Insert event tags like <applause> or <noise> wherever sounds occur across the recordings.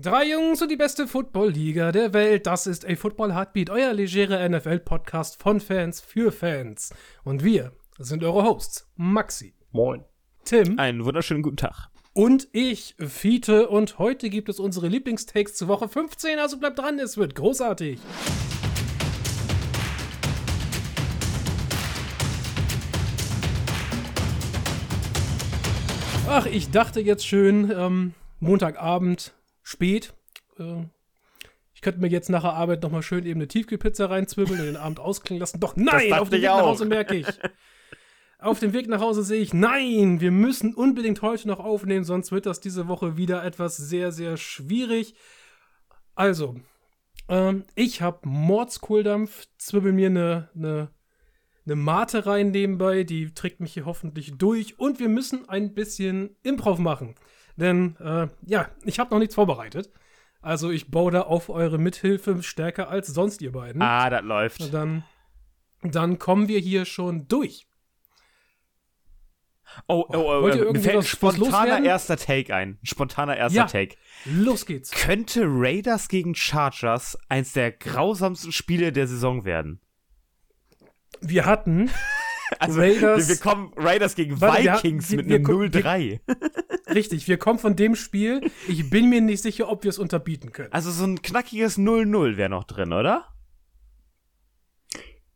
Drei Jungs und die beste Football-Liga der Welt. Das ist A Football Heartbeat, euer legerer NFL-Podcast von Fans für Fans. Und wir sind eure Hosts. Maxi. Moin. Tim. Einen wunderschönen guten Tag. Und ich, Fiete. Und heute gibt es unsere Lieblingstakes zur Woche 15. Also bleibt dran, es wird großartig. Ach, ich dachte jetzt schön, ähm, Montagabend, spät. Äh, ich könnte mir jetzt nach der Arbeit nochmal schön eben eine Tiefkühlpizza reinzwirbeln und den Abend ausklingen lassen. Doch nein, auf dem Weg nach Hause merke ich. auf dem Weg nach Hause sehe ich, nein, wir müssen unbedingt heute noch aufnehmen, sonst wird das diese Woche wieder etwas sehr, sehr schwierig. Also, ähm, ich habe Mordskohldampf, zwirbel mir eine, eine, eine Mate rein nebenbei, die trägt mich hier hoffentlich durch und wir müssen ein bisschen Improv machen. Denn, äh, ja, ich habe noch nichts vorbereitet. Also ich baue da auf eure Mithilfe stärker als sonst ihr beiden. Ah, das läuft. Dann, dann kommen wir hier schon durch. Oh, oh, oh, Wollt äh, mir fällt ein spontaner erster Take ein. Ein spontaner erster Ja. Take. Los geht's. Könnte Raiders gegen Chargers eins der grausamsten Spiele der Saison werden? Wir hatten <laughs> Also, Raiders- wir, wir kommen Raiders gegen Warte, Vikings wir- mit wir- einem wir- 0-3. <laughs> Richtig, wir kommen von dem Spiel. Ich bin mir nicht sicher, ob wir es unterbieten können. Also so ein knackiges 0-0 wäre noch drin, oder?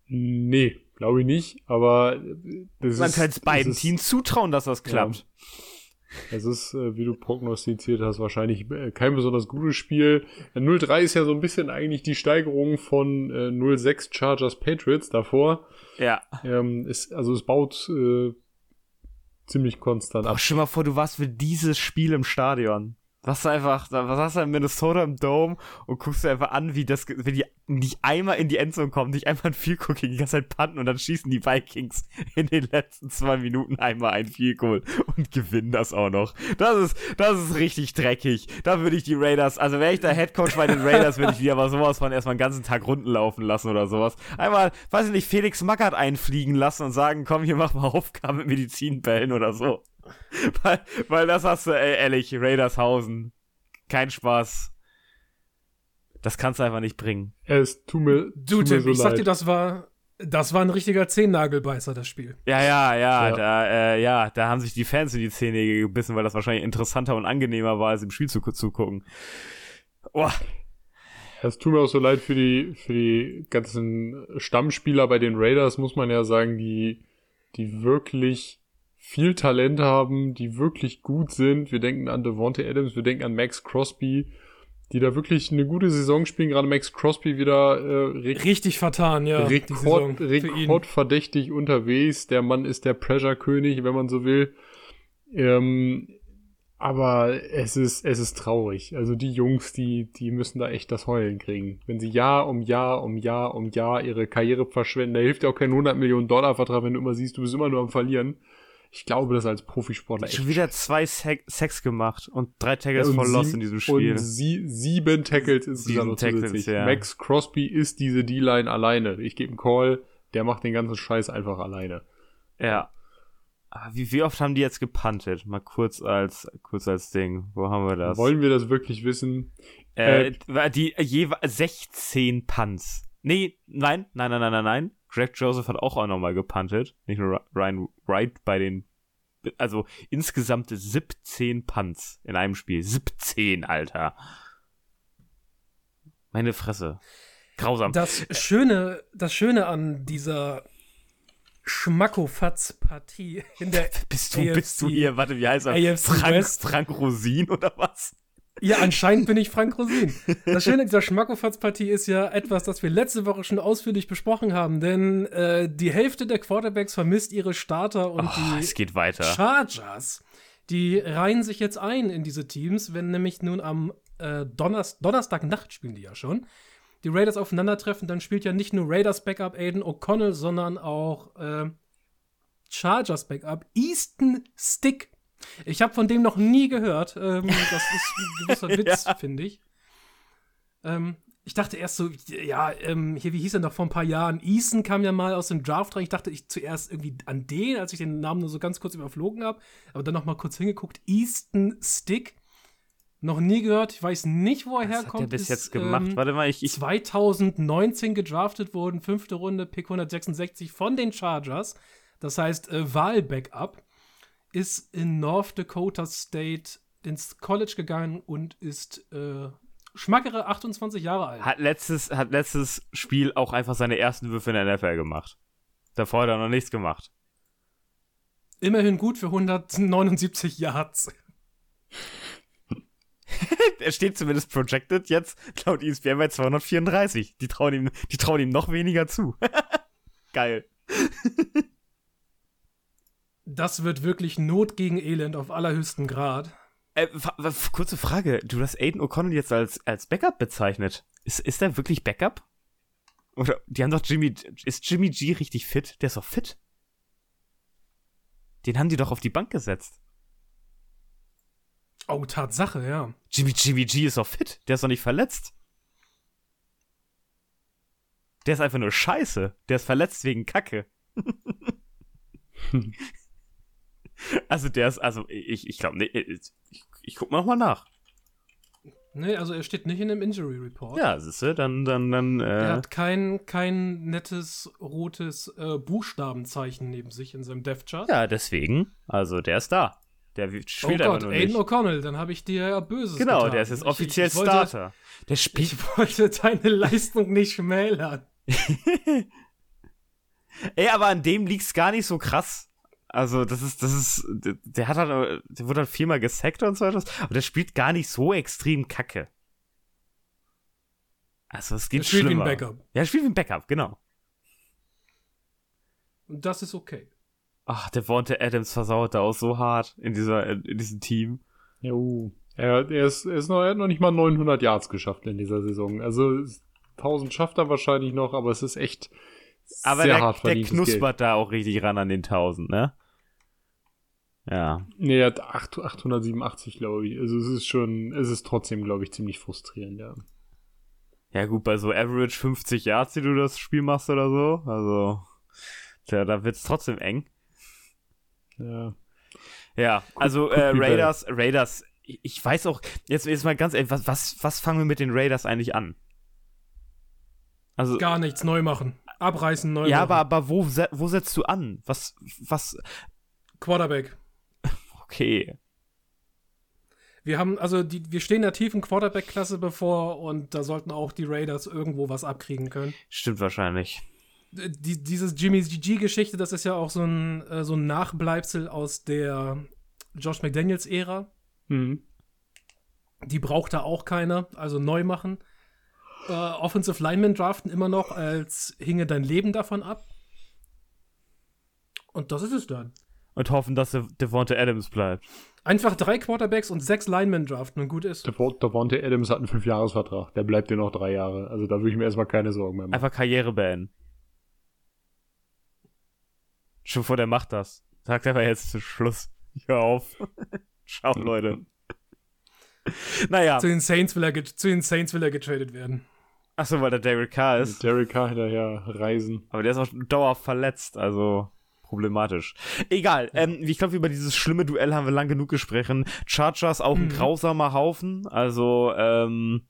Nee, glaube ich nicht, aber äh, das Man könnte es beiden Teams zutrauen, dass das klappt. Es ist, äh, wie du prognostiziert hast, wahrscheinlich äh, kein besonders gutes Spiel. Äh, 0-3 ist ja so ein bisschen eigentlich die Steigerung von äh, 0-6 Chargers Patriots davor. Ja. Ähm, ist, also es baut äh, ziemlich konstant Boah, ab. stell mal vor, du warst für dieses Spiel im Stadion. Was einfach, was hast du in Minnesota im Dome und guckst dir einfach an, wie das, wie die nicht einmal in die Endzone kommen, nicht einmal ein Field Goal kriegen, die ganze Zeit panten und dann schießen die Vikings in den letzten zwei Minuten einmal ein Field Goal und gewinnen das auch noch. Das ist, das ist richtig dreckig. Da würde ich die Raiders, also wäre ich der Head Coach bei den Raiders, würde ich die aber sowas von erstmal einen ganzen Tag runden laufen lassen oder sowas. Einmal, weiß ich nicht, Felix Magath einfliegen lassen und sagen, komm, hier mach mal Aufgaben mit Medizinbällen oder so. <laughs> weil, weil das hast du, ey, ehrlich, Raidershausen. Kein Spaß. Das kannst du einfach nicht bringen. Es tut mir, Du, Tim, so ich sag dir, das war, das war ein richtiger Zehnnagelbeißer, das Spiel. Ja, ja, ja, Ja. da, äh, ja, da haben sich die Fans in die Zähne gebissen, weil das wahrscheinlich interessanter und angenehmer war, als im Spiel zu, zugucken. Boah, Es tut mir auch so leid für die, für die ganzen Stammspieler bei den Raiders, muss man ja sagen, die, die wirklich viel Talent haben, die wirklich gut sind. Wir denken an Devontae Adams, wir denken an Max Crosby, die da wirklich eine gute Saison spielen. Gerade Max Crosby wieder äh, Richtig vertan, ja. Rekord, rekordverdächtig unterwegs. Der Mann ist der Pressure-König, wenn man so will. Ähm, aber es ist, es ist traurig. Also die Jungs, die, die müssen da echt das Heulen kriegen. Wenn sie Jahr um Jahr um Jahr um Jahr ihre Karriere verschwenden, da hilft ja auch kein 100 Millionen Dollar Vertrag, wenn du immer siehst, du bist immer nur am Verlieren. Ich glaube, das als Profisportler echt schon wieder zwei Sex gemacht und drei ja, Tackles und for Loss sieben- in diesem Spiel. Und sie, sieben Tackles insgesamt noch Tackles, ja. Max Crosby ist diese D-Line alleine. Ich gebe einen Call, der macht den ganzen Scheiß einfach alleine. Ja. Wie, wie oft haben die jetzt gepuntet? Mal kurz als, kurz als Ding. Wo haben wir das? Wollen wir das wirklich wissen? Äh, war die jeweils 16 Punts. Nee, nein, nein, nein, nein, nein, nein. Greg Joseph hat auch, auch nochmal gepuntet. Nicht nur Ryan Wright bei den, also insgesamt 17 Punts in einem Spiel. 17, Alter. Meine Fresse. Grausam. Das Schöne, das Schöne an dieser Schmackofatz-Partie in der bist du, AFC. bist du hier, warte, wie heißt er? AFC Frank, West. Frank Rosin oder was? Ja, anscheinend bin ich Frank Rosin. Das Schöne dieser Schmackofatz-Partie ist ja etwas, das wir letzte Woche schon ausführlich besprochen haben, denn äh, die Hälfte der Quarterbacks vermisst ihre Starter und Oh, die es geht weiter. Chargers, die reihen sich jetzt ein in diese Teams, wenn nämlich nun am äh, Donners Donnerstagnacht spielen die ja schon, die Raiders aufeinandertreffen, dann spielt ja nicht nur Raiders Backup Aiden O'Connell, sondern auch äh, Chargers Backup Easton Stick. Ich habe von dem noch nie gehört. Ähm, <laughs> das ist ein gewisser Witz, Ja. finde ich. Ähm, ich dachte erst so, ja, ähm, hier, wie hieß er noch vor ein paar Jahren? Eason kam ja mal aus dem Draft rein. Ich dachte ich zuerst irgendwie an den, als ich den Namen nur so ganz kurz überflogen habe. Aber dann noch mal kurz hingeguckt. Easton Stick. Noch nie gehört. Ich weiß nicht, wo er Was herkommt. hat der bis Ist, jetzt gemacht? ähm, Warte mal, ich, ich 2019 gedraftet worden, fünfte Runde, Pick 166 von den Chargers. Das heißt, äh, Wahl-Backup. Ist in North Dakota State ins College gegangen und ist äh, schmackere 28 Jahre alt. hat letztes, hat letztes Spiel auch einfach seine ersten Würfe in der NFL gemacht. Davor hat er noch nichts gemacht. Immerhin gut für 179 Yards. <laughs> er steht zumindest projected jetzt laut ESPN bei 234. Die trauen ihm, die trauen ihm noch weniger zu. <laughs> Geil. Das wird wirklich Not gegen Elend auf allerhöchstem Grad. Äh, kurze Frage. Du hast Aiden O'Connell jetzt als, als Backup bezeichnet. Ist, ist er wirklich Backup? Oder, die haben doch Jimmy, ist Jimmy G richtig fit? Der ist doch fit. Den haben die doch auf die Bank gesetzt. Oh, Tatsache, ja. Jimmy, Jimmy G ist doch fit. Der ist doch nicht verletzt. Der ist einfach nur scheiße. Der ist verletzt wegen Kacke. <laughs> also der ist, also ich, ich glaube, nee, ich, ich guck mal nochmal nach. Nee, also er steht nicht in dem Injury Report. Ja, siehst du, dann, dann, dann, Er äh, hat kein, kein nettes rotes äh, Buchstabenzeichen neben sich in seinem Death Chart. ja, deswegen, also der ist da. Der oh spielt Gott, einfach nur Aiden nicht. O'Connell, dann habe ich dir ja Böses Genau, getan. der ist jetzt offiziell ich, ich wollte, Starter. Der spielt, Ich wollte deine Leistung nicht schmälern. <laughs> ey, aber an dem liegt's gar nicht so krass. Also, das ist, das ist, der, hat halt, der wurde halt viermal gesackt und so etwas, aber der spielt gar nicht so extrem kacke. Also, es Er geht spielt wie ein schlimmer. Backup. Ja, er spielt wie ein Backup, genau. Und das ist okay. Ach, der Vontae Adams versaut da auch so hart in dieser, in diesem Team. Jo. Er, er, ist, er, ist noch, er hat noch nicht mal 900 Yards geschafft in dieser Saison. Also 1000 schafft er wahrscheinlich noch, aber es ist echt Aber sehr der, hart der knuspert da auch richtig ran an den 1000, ne? Ja. Nee, er hat 8, 887, glaube ich. Also es ist schon, es ist trotzdem, glaube ich, ziemlich frustrierend, ja. Ja, gut, bei so Average 50 Yards, die du das Spiel machst oder so, also, tja, da wird's trotzdem eng. Ja. Ja, also äh. Raiders, Raiders, ich weiß auch, jetzt, jetzt mal ganz ehrlich, was, was, was fangen wir mit den Raiders eigentlich an? Also, Gar nichts neu machen. Abreißen, neu ja, machen. aber, aber wo, wo setzt du an? Was, was, Quarterback. Okay. Wir haben, also die, wir stehen der tiefen Quarterback-Klasse bevor und da sollten auch die Raiders irgendwo was abkriegen können. Stimmt wahrscheinlich. Die, dieses Jimmy GG-Geschichte, das ist ja auch so ein, äh, so ein Nachbleibsel aus der Josh McDaniels-Ära. Mhm. Die braucht da auch keiner, also neu machen. Äh, Offensive Lineman draften immer noch, als hinge dein Leben davon ab. Und das ist es dann. Und hoffen, dass der Devonta Adams bleibt. Einfach drei Quarterbacks und sechs Linemen draften und gut ist. Der Davante Adams hat einen 5-Jahres-Vertrag. Der bleibt dir noch drei Jahre. Also da würde ich mir erstmal keine Sorgen mehr machen. Einfach Karriere beenden. Schon vor der macht das. Sagt einfach jetzt Schluss. <laughs> Hör auf. <laughs> Ciao, Leute. naja. Zu den, Saints will er zu den Saints will er getradet werden. Achso, weil der Derek Carr ist. Derek Carr hinterher reisen. Aber der ist auch dauerhaft verletzt, also problematisch. Egal, ähm, ich glaube, über dieses schlimme Duell haben wir lang genug gesprochen. Chargers auch ein Mhm. grausamer Haufen, also ähm,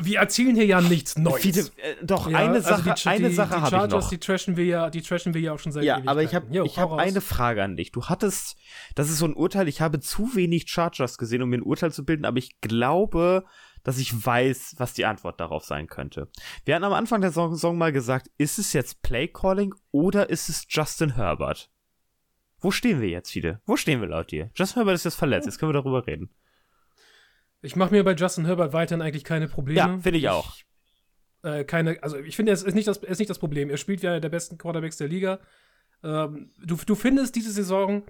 Wir erzählen hier ja nichts Neues. viele, äh, doch Ja, eine also Sache, die, Ch- eine die, Sache die habe ich Chargers, noch. Die trashen wir ja, die trashen wir ja auch schon seit Ja, aber ich habe ich hab eine Frage an dich. Du hattest, das ist so ein Urteil, ich habe zu wenig Chargers gesehen, um mir ein Urteil zu bilden, aber ich glaube, dass ich weiß, was die Antwort darauf sein könnte. Wir hatten am Anfang der Saison mal gesagt, ist es jetzt Playcalling oder ist es Justin Herbert? Wo stehen wir jetzt wieder? Wo stehen wir laut dir? Justin Herbert ist jetzt verletzt, jetzt können wir darüber reden. Ich mache mir bei Justin Herbert weiterhin eigentlich keine Probleme. Ja, finde ich auch. äh, keine, also ich finde, es ist nicht, das, ist nicht das Problem. Er spielt wie einer der besten Quarterbacks der Liga. Ähm, du, du findest diese Saison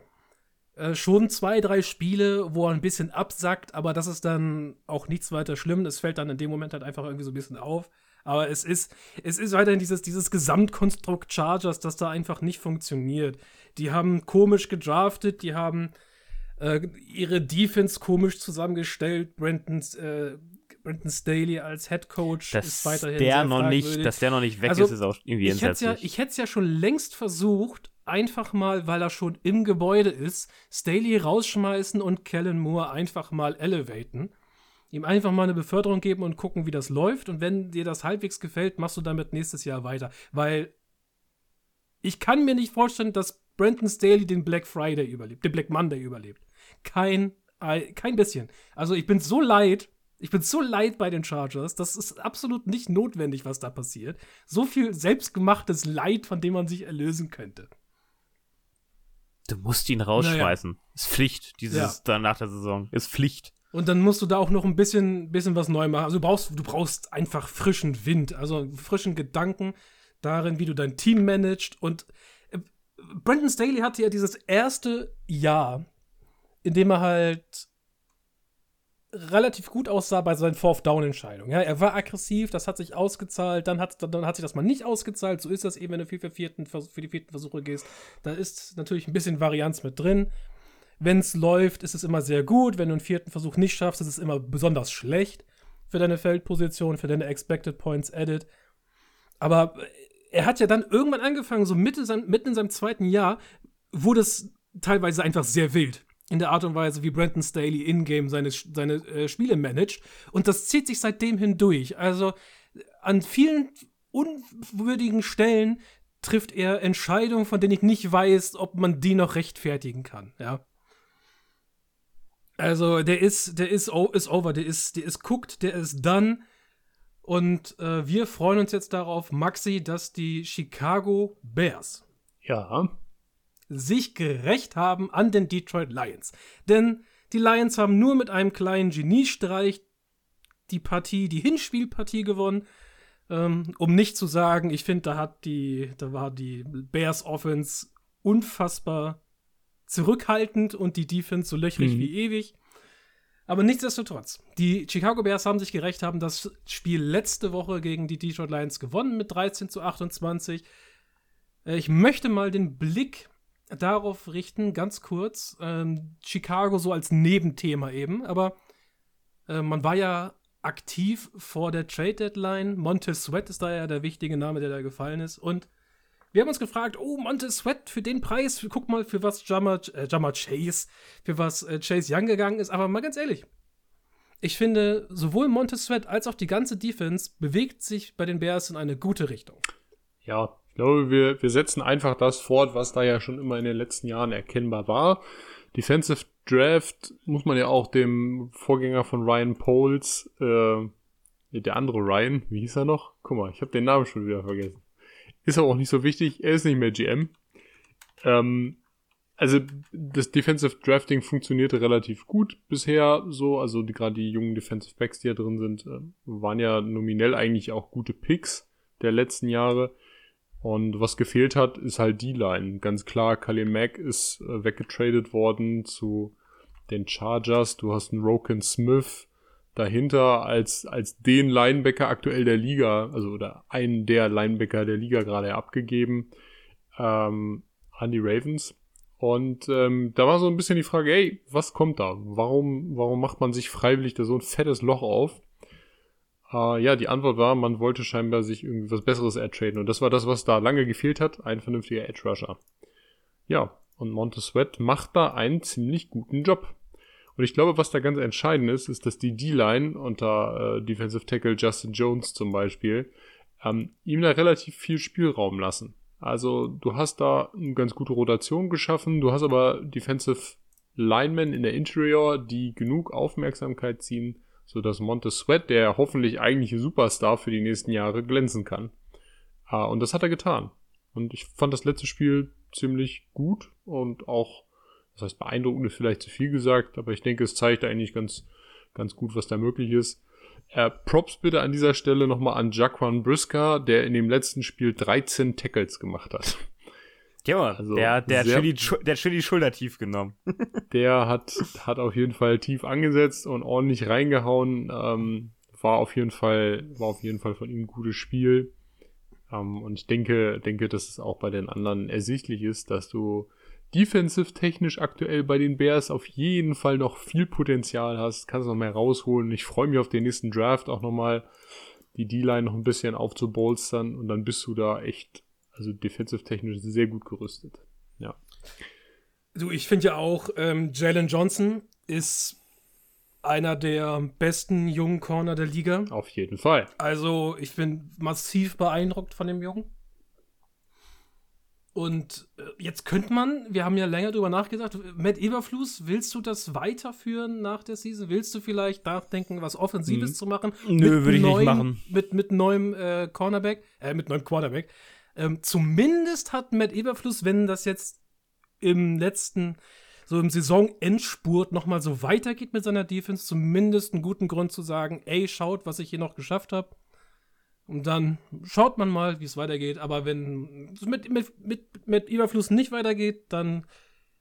äh, schon zwei, drei Spiele, wo er ein bisschen absackt, aber das ist dann auch nichts weiter schlimm. Es fällt dann in dem Moment halt einfach irgendwie so ein bisschen auf. Aber es ist, es ist weiterhin dieses, dieses Gesamtkonstrukt Chargers, das da einfach nicht funktioniert. Die haben komisch gedraftet, die haben äh, ihre Defense komisch zusammengestellt. Brandon, äh, Brandon Staley als Head Coach Dass ist weiterhin der noch nicht, dass der noch nicht weg Also, ist, ist auch irgendwie ich hätte ja, entsetzlich. ich hätte es ja schon längst versucht, einfach mal, weil er schon im Gebäude ist, Staley rausschmeißen und Kellen Moore einfach mal elevaten. Ihm einfach mal eine Beförderung geben und gucken, wie das läuft. Und wenn dir das halbwegs gefällt, machst du damit nächstes Jahr weiter. Weil ich kann mir nicht vorstellen, dass Brandon Staley den Black Friday überlebt, den Black Monday überlebt. Kein, kein bisschen. Also ich bin so leid, ich bin so leid bei den Chargers. Das ist absolut nicht notwendig, was da passiert. So viel selbstgemachtes Leid, von dem man sich erlösen könnte. Du musst ihn rausschmeißen. Naja. Ist Pflicht, dieses ja. dann nach der Saison. Ist Pflicht. Und dann musst du da auch noch ein bisschen, bisschen was neu machen. Also du brauchst, du brauchst einfach frischen Wind, also frischen Gedanken darin, wie du dein Team managst. Und äh, Brandon Staley hatte ja dieses erste Jahr, in dem er halt relativ gut aussah bei seinen Fourth-Down-Entscheidungen. Ja, er war aggressiv, das hat sich ausgezahlt, dann hat, dann hat sich das mal nicht ausgezahlt. So ist das eben, wenn du für, für, vierten, für die vierten Versuche gehst. Da ist natürlich ein bisschen Varianz mit drin. Wenn es läuft, ist es immer sehr gut. Wenn du einen vierten Versuch nicht schaffst, ist es immer besonders schlecht für deine Feldposition, für deine Expected Points Edit. Aber er hat ja dann irgendwann angefangen, so Mitte mitten in seinem zweiten Jahr, wurde es teilweise einfach sehr wild in der Art und Weise, wie Brandon Staley in-game seine, seine äh, Spiele managt. Und das zieht sich seitdem hindurch. Also an vielen unwürdigen Stellen trifft er Entscheidungen, von denen ich nicht weiß, ob man die noch rechtfertigen kann, ja. Also, der ist, der ist, ist over, der ist, der ist cooked, der ist done. Und äh, wir freuen uns jetzt darauf, Maxi, dass die Chicago Bears ja sich gerecht haben an den Detroit Lions. Denn die Lions haben nur mit einem kleinen Geniestreich die Partie, die Hinspielpartie gewonnen. Ähm, um nicht zu sagen, ich finde, da hat die, da war die Bears Offense unfassbar zurückhaltend und die Defense so löchrig mhm. wie ewig. Aber nichtsdestotrotz, die Chicago Bears haben sich gerecht, haben das Spiel letzte Woche gegen die Detroit Lions gewonnen mit 13 zu 28. Äh, ich möchte mal den Blick darauf richten, ganz kurz, ähm, Chicago so als Nebenthema eben, aber äh, man war ja aktiv vor der Trade Deadline. Montez Sweat ist da ja der wichtige Name, der da gefallen ist. Und wir haben uns gefragt, oh, Montez Sweat für den Preis, guck mal, für was Jammer, äh, Jammer Chase, für was äh, Chase Young gegangen ist. Aber mal ganz ehrlich, ich finde, sowohl Montez Sweat als auch die ganze Defense bewegt sich bei den Bears in eine gute Richtung. Ja, glaube, wir, wir setzen einfach das fort, was da ja schon immer in den letzten Jahren erkennbar war. Defensive Draft muss man ja auch dem Vorgänger von Ryan Poles, äh, der andere Ryan, wie hieß er noch? Guck mal, ich habe den Namen schon wieder vergessen. Ist aber auch nicht so wichtig, er ist nicht mehr GM. Ähm, also das Defensive Drafting funktionierte relativ gut bisher so, also gerade die jungen Defensive Backs, die da drin sind, äh, waren ja nominell eigentlich auch gute Picks der letzten Jahre. Und was gefehlt hat, ist halt die Line. Ganz klar, Khalil Mack ist äh, weggetradet worden zu den Chargers. Du hast einen Roken Smith dahinter als, als den Linebacker aktuell der Liga, also oder einen der Linebacker der Liga gerade abgegeben ähm, an die Ravens. Und ähm, da war so ein bisschen die Frage, ey, was kommt da? Warum, warum macht man sich freiwillig da so ein fettes Loch auf? Uh, ja, die Antwort war, man wollte scheinbar sich irgendwie was Besseres ertraden. Und das war das, was da lange gefehlt hat, ein vernünftiger Edge Rusher. Ja, und Sweat macht da einen ziemlich guten Job. Und ich glaube, was da ganz entscheidend ist, ist, dass die D-Line unter äh, Defensive Tackle Justin Jones zum Beispiel ähm, ihm da relativ viel Spielraum lassen. Also du hast da eine ganz gute Rotation geschaffen, du hast aber Defensive Linemen in der Interior, die genug Aufmerksamkeit ziehen, so dass Montez Sweat, der hoffentlich eigentliche Superstar für die nächsten Jahre, glänzen kann. Ah, und das hat er getan. Und ich fand das letzte Spiel ziemlich gut und auch, das heißt beeindruckend ist vielleicht zu viel gesagt, aber ich denke, es zeigt eigentlich ganz, ganz gut, was da möglich ist. Äh, Props bitte an dieser Stelle nochmal an Jaquan Brisker, der in dem letzten Spiel 13 Tackles gemacht hat. Ja, also der, der, sehr, hat die, der hat schön die Schulter tief genommen. <laughs> der hat, hat auf jeden Fall tief angesetzt und ordentlich reingehauen. Ähm, war auf jeden Fall, war auf jeden Fall von ihm ein gutes Spiel. Ähm, und ich denke, denke, dass es auch bei den anderen ersichtlich ist, dass du defensive technisch aktuell bei den Bears auf jeden Fall noch viel Potenzial hast, kannst noch mehr rausholen. Ich freue mich auf den nächsten Draft auch nochmal, die D-Line noch ein bisschen aufzubolstern und dann bist du da echt also defensive technisch sehr gut gerüstet. Ja. Du, ich finde ja auch, ähm, Jalen Johnson ist einer der besten jungen Corner der Liga. Auf jeden Fall. Also, ich bin massiv beeindruckt von dem Jungen. Und äh, jetzt könnte man, wir haben ja länger drüber nachgedacht, Matt Eberfluss, willst du das weiterführen nach der Season? Willst du vielleicht nachdenken, was Offensives mhm. zu machen? Nö, würde ich neuen, nicht machen. Mit, mit neuem äh, Cornerback, äh, mit neuem Quarterback. Ähm, zumindest hat Matt Eberfluss, wenn das jetzt im letzten, so im Saisonendspurt nochmal so weitergeht mit seiner Defense, zumindest einen guten Grund zu sagen, ey, schaut, was ich hier noch geschafft habe. Und dann schaut man mal, wie es weitergeht. Aber wenn es mit, mit, mit, mit Überfluss nicht weitergeht, dann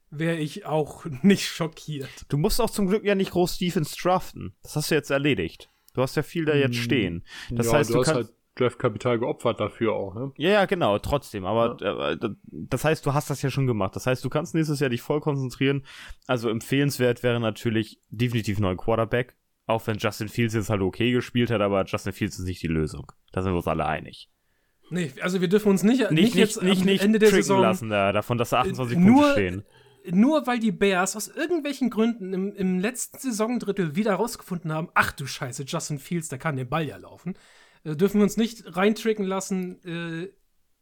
wäre ich auch <laughs> nicht schockiert. Du musst auch zum Glück ja nicht groß Defense draften. Das hast du jetzt erledigt. Du hast ja viel da jetzt hm. stehen. Das ja, heißt, du, du hast halt Draftkapital geopfert dafür auch, ne? Ja, ja, genau, trotzdem. Aber ja. äh, das heißt, du hast das ja schon gemacht. Das heißt, du kannst nächstes Jahr dich voll konzentrieren. Also empfehlenswert wäre natürlich definitiv neuen Quarterback. Auch wenn Justin Fields jetzt halt okay gespielt hat, aber Justin Fields ist nicht die Lösung. Da sind wir uns alle einig. Nee, also wir dürfen uns nicht, nicht, nicht jetzt nicht, nicht, Ende der Saison lassen da, davon, dass da 28 nur, Punkte stehen. Nur weil die Bears aus irgendwelchen Gründen im, im letzten Saisondrittel wieder rausgefunden haben, ach du Scheiße, Justin Fields, der kann den Ball ja laufen, äh, dürfen wir uns nicht reintricken lassen äh,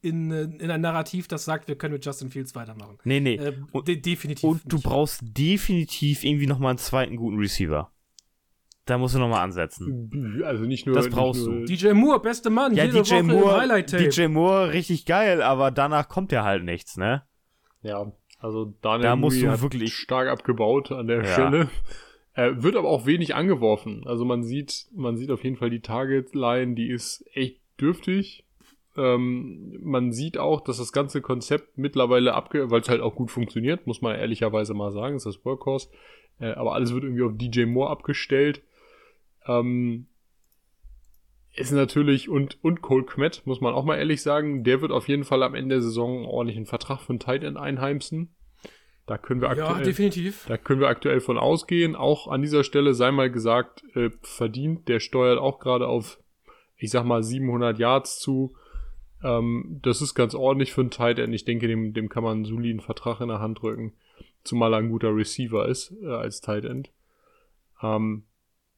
in, äh, in ein Narrativ, das sagt, wir können mit Justin Fields weitermachen. Nee, nee. Äh, de definitiv. Und du nicht. brauchst definitiv irgendwie noch mal einen zweiten guten Receiver. Da musst du nochmal ansetzen. Also nicht nur. Das brauchst nur du. DJ Moore, beste Mann. Ja, DJ Woche Moore, Highlight -Tape. DJ Moore, richtig geil, aber danach kommt ja halt nichts, ne? Ja, also Daniel da musst du wirklich stark abgebaut an der ja. Stelle. Er wird aber auch wenig angeworfen. Also man sieht, man sieht auf jeden Fall die Target-Line, die ist echt dürftig. Ähm, man sieht auch, dass das ganze Konzept mittlerweile abge, weil es halt auch gut funktioniert, muss man ehrlicherweise mal sagen, ist das Workhorse. Äh, aber alles wird irgendwie auf DJ Moore abgestellt. Ähm, ist natürlich, und, und Cole Kmet, muss man auch mal ehrlich sagen, der wird auf jeden Fall am Ende der Saison einen ordentlichen Vertrag von Tight End einheimsen. Da können wir aktuell, ja, definitiv. Da können wir aktuell von ausgehen. Auch an dieser Stelle sei mal gesagt, äh, verdient. Der steuert auch gerade auf, ich sag mal, 700 Yards zu. Ähm, das ist ganz ordentlich für einen Tight End. Ich denke, dem, dem kann man einen soliden Vertrag in der Hand drücken. Zumal er ein guter Receiver ist, äh, als Tight End. Ähm,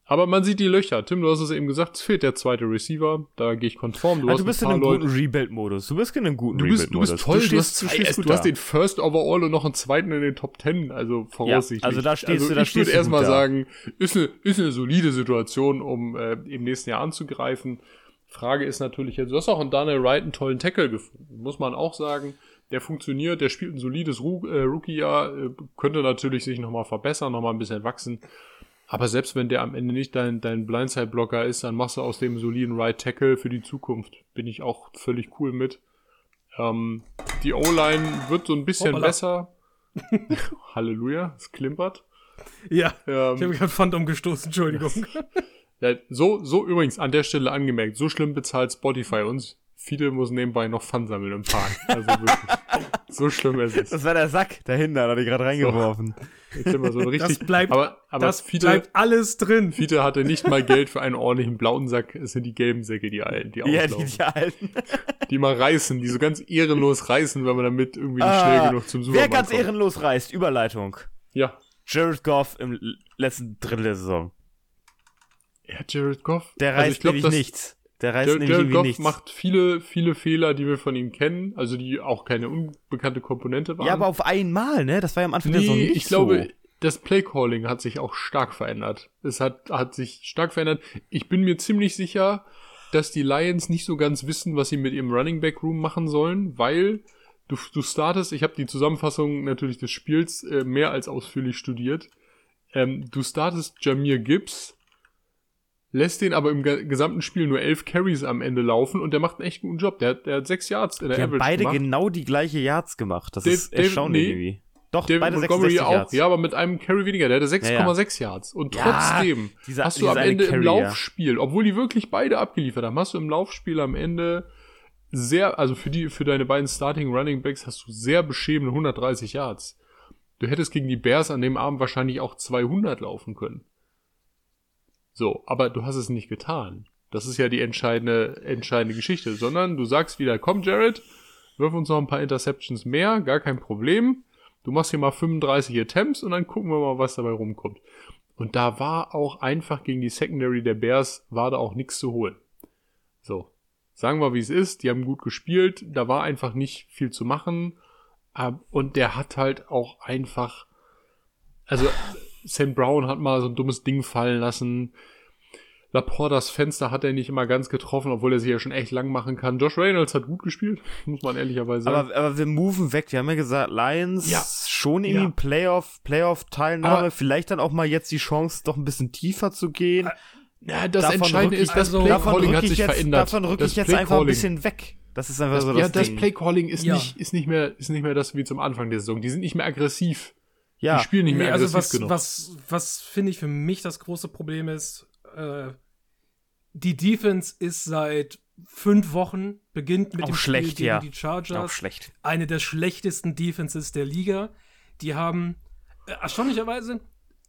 aber man sieht die Löcher. Tim, du hast es eben gesagt, es fehlt der zweite Receiver. Da gehe ich konform. Du, also du bist in einem Leute. guten Rebuild-Modus. Du bist in einem guten Rebuild-Modus. Du bist toll. Du, du, hast, du, du hast, den First Overall und noch einen zweiten in den Top Ten. Also voraussichtlich. Ja, also da stehst also du, da Ich würde erstmal sagen, ist eine, ist eine solide Situation, um äh, im nächsten Jahr anzugreifen. Frage ist natürlich jetzt, du hast auch in Daniel Wright einen tollen Tackle gefunden. Muss man auch sagen. Der funktioniert, der spielt ein solides äh, Rookie-Jahr, äh, könnte natürlich sich nochmal verbessern, nochmal ein bisschen wachsen. Aber selbst wenn der am Ende nicht dein, dein Blindside-Blocker ist, dann machst du aus dem soliden Right Tackle für die Zukunft. Bin ich auch völlig cool mit. Ähm, die O-Line wird so ein bisschen Hoppala. besser. <laughs> Halleluja, es klimpert. Ja, ähm, ich habe gerade Phantom gestoßen, Entschuldigung. <laughs> ja, so, so übrigens an der Stelle angemerkt, so schlimm bezahlt Spotify uns. Viele muss nebenbei noch Pfand sammeln im Park. Also wirklich. <laughs> so schlimm ist es. Das war der Sack dahinter, da hat ich gerade reingeworfen. So. Immer so richtig. Das bleibt, aber, aber das Fiete, bleibt alles drin. Fiete hatte nicht mal Geld für einen ordentlichen blauen Sack. Es sind die gelben Säcke, die alten, die Ja, die, die alten. die mal reißen, die so ganz ehrenlos reißen, weil man damit irgendwie nicht ah, schnell genug zum Supermarkt Wer ganz kommt. ehrenlos reißt, Überleitung. Ja. Jared Goff im letzten Drittel der Saison. Ja, Jared Goff. Der reißt also ich glaub, das, nichts. Der reißt Jared, nämlich Jared Goff nichts. macht viele, viele Fehler, die wir von ihm kennen, also die auch keine unbekannte Komponente waren. Ja, aber auf einmal, ne? Das war ja am Anfang nee, der Saison nicht ich glaube, das Playcalling hat sich auch stark verändert. Es hat, hat sich stark verändert. Ich bin mir ziemlich sicher, dass die Lions nicht so ganz wissen, was sie mit ihrem Running Back Room machen sollen, weil du, du startest, ich habe die Zusammenfassung natürlich des Spiels äh, mehr als ausführlich studiert. Ähm, du startest Jamir Gibbs, lässt den aber im gesamten Spiel nur elf Carries am Ende laufen und der macht einen echt guten Job. Der, der hat sechs Yards in der die Average haben beide gemacht. genau die gleiche Yards gemacht. Das Dave, ist erstaunlich nee, irgendwie. Doch, David beide Montgomery auch. Yards. Ja, aber mit einem Carry weniger. Der hatte 6,6 ja, ja. Yards. Und trotzdem ja, dieser, hast du am Ende Carry, im Laufspiel, obwohl die wirklich beide abgeliefert haben, hast du im Laufspiel am Ende sehr, also für die, für deine beiden Starting Running Backs hast du sehr beschämende 130 Yards. Du hättest gegen die Bears an dem Abend wahrscheinlich auch 200 laufen können. So, aber du hast es nicht getan. Das ist ja die entscheidende, entscheidende Geschichte, sondern du sagst wieder, komm Jared, wirf uns noch ein paar Interceptions mehr, gar kein Problem. Du machst hier mal 35 Attempts und dann gucken wir mal, was dabei rumkommt. Und da war auch einfach gegen die Secondary der Bears, war da auch nichts zu holen. So, sagen wir, wie es ist. Die haben gut gespielt. Da war einfach nicht viel zu machen. Und der hat halt auch einfach, also Sam Brown hat mal so ein dummes Ding fallen lassen. Laportas Fenster hat er nicht immer ganz getroffen, obwohl er sich ja schon echt lang machen kann. Josh Reynolds hat gut gespielt, <laughs> muss man ehrlicherweise sagen. Aber, aber wir moven weg. Wir haben ja gesagt, Lions ja. schon irgendwie ja. Playoff, Playoff-Teilnahme. Vielleicht dann auch mal jetzt die Chance, doch ein bisschen tiefer zu gehen. Ja, das davon Entscheidende ist, das also, Play-Calling hat sich jetzt, verändert. Davon rücke ich jetzt einfach ein bisschen weg. Das ist einfach das, so das Ja, das Play-Calling ist, ja. nicht, ist, nicht mehr, ist nicht mehr das wie zum Anfang der Saison. Die sind nicht mehr aggressiv. Ja. Die spielen nicht mehr nee, also was, genug. Was, was finde ich für mich das große Problem ist, äh, die Defense ist seit fünf Wochen, beginnt mit Auch dem schlecht, Spiel ja. gegen die Chargers. Auch schlecht. Eine der schlechtesten Defenses der Liga. Die haben äh, erstaunlicherweise,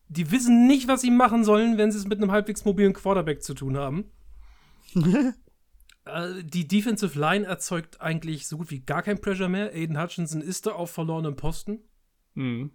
die wissen nicht, was sie machen sollen, wenn sie es mit einem halbwegs mobilen Quarterback zu tun haben. <laughs> äh, die Defensive Line erzeugt eigentlich so gut wie gar kein Pressure mehr. Aiden Hutchinson ist da auf verlorenem Posten. Mhm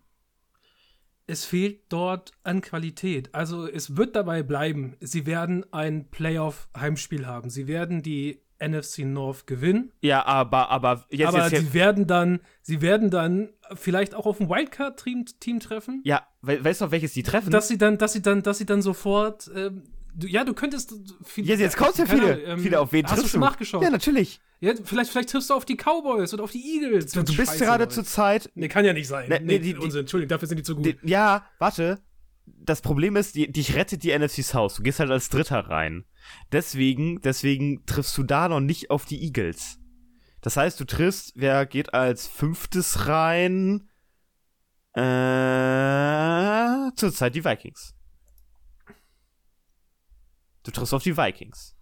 es fehlt dort an Qualität. Also es wird dabei bleiben. Sie werden ein Playoff-Heimspiel haben. Sie werden die NFC North gewinnen. Ja, aber aber jetzt aber jetzt, sie werden dann sie werden dann vielleicht auch auf ein Wildcard Team, treffen. Ja, we weißt du, auf welches die treffen? Dass sie dann dass sie dann dass sie dann sofort ähm, du, ja, du könntest viel, Jetzt, jetzt kommst ja viele, ähm, viele auf wen Hast du schon nachgeschaut? Ja, natürlich. Ja, vielleicht, vielleicht triffst du auf die Cowboys und auf die Eagles. Du, du bist gerade zur Zeit. Nee, kann ja nicht sein. Nee, nee, die, Unsinn. Entschuldigung, dafür sind die zu gut. Die, ja, warte. Das Problem ist, die, dich rettet die NFC South. Du gehst halt als Dritter rein. Deswegen, deswegen triffst du da noch nicht auf die Eagles. Das heißt, du triffst, wer geht als Fünftes rein? Äh, zurzeit die Vikings. Du triffst auf die Vikings.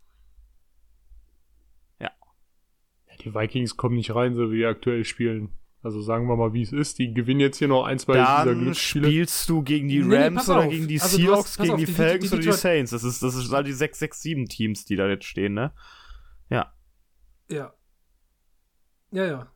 Die Vikings kommen nicht rein, so wie die aktuell spielen. Also sagen wir mal, wie es ist. Die gewinnen jetzt hier noch ein, zwei Dann dieser Glücksspiele. spielst du gegen die Rams nee, oder gegen die also Seahawks, gegen auf, die, die Falcons die, die, oder die Saints. Das ist, das ist all die 6, 6, 7 Teams, die da jetzt stehen, ne? Ja. Ja. Ja, ja.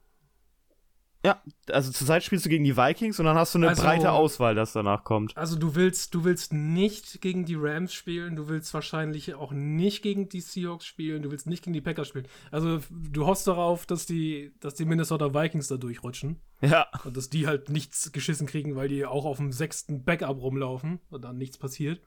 Ja, also zurzeit spielst du gegen die Vikings und dann hast du eine also, breite Auswahl, das danach kommt. Also du willst, du willst nicht gegen die Rams spielen, du willst wahrscheinlich auch nicht gegen die Seahawks spielen, du willst nicht gegen die Packers spielen. Also du hoffst darauf, dass die, dass die Minnesota Vikings da durchrutschen. Ja. Und dass die halt nichts geschissen kriegen, weil die auch auf dem sechsten Backup rumlaufen und dann nichts passiert.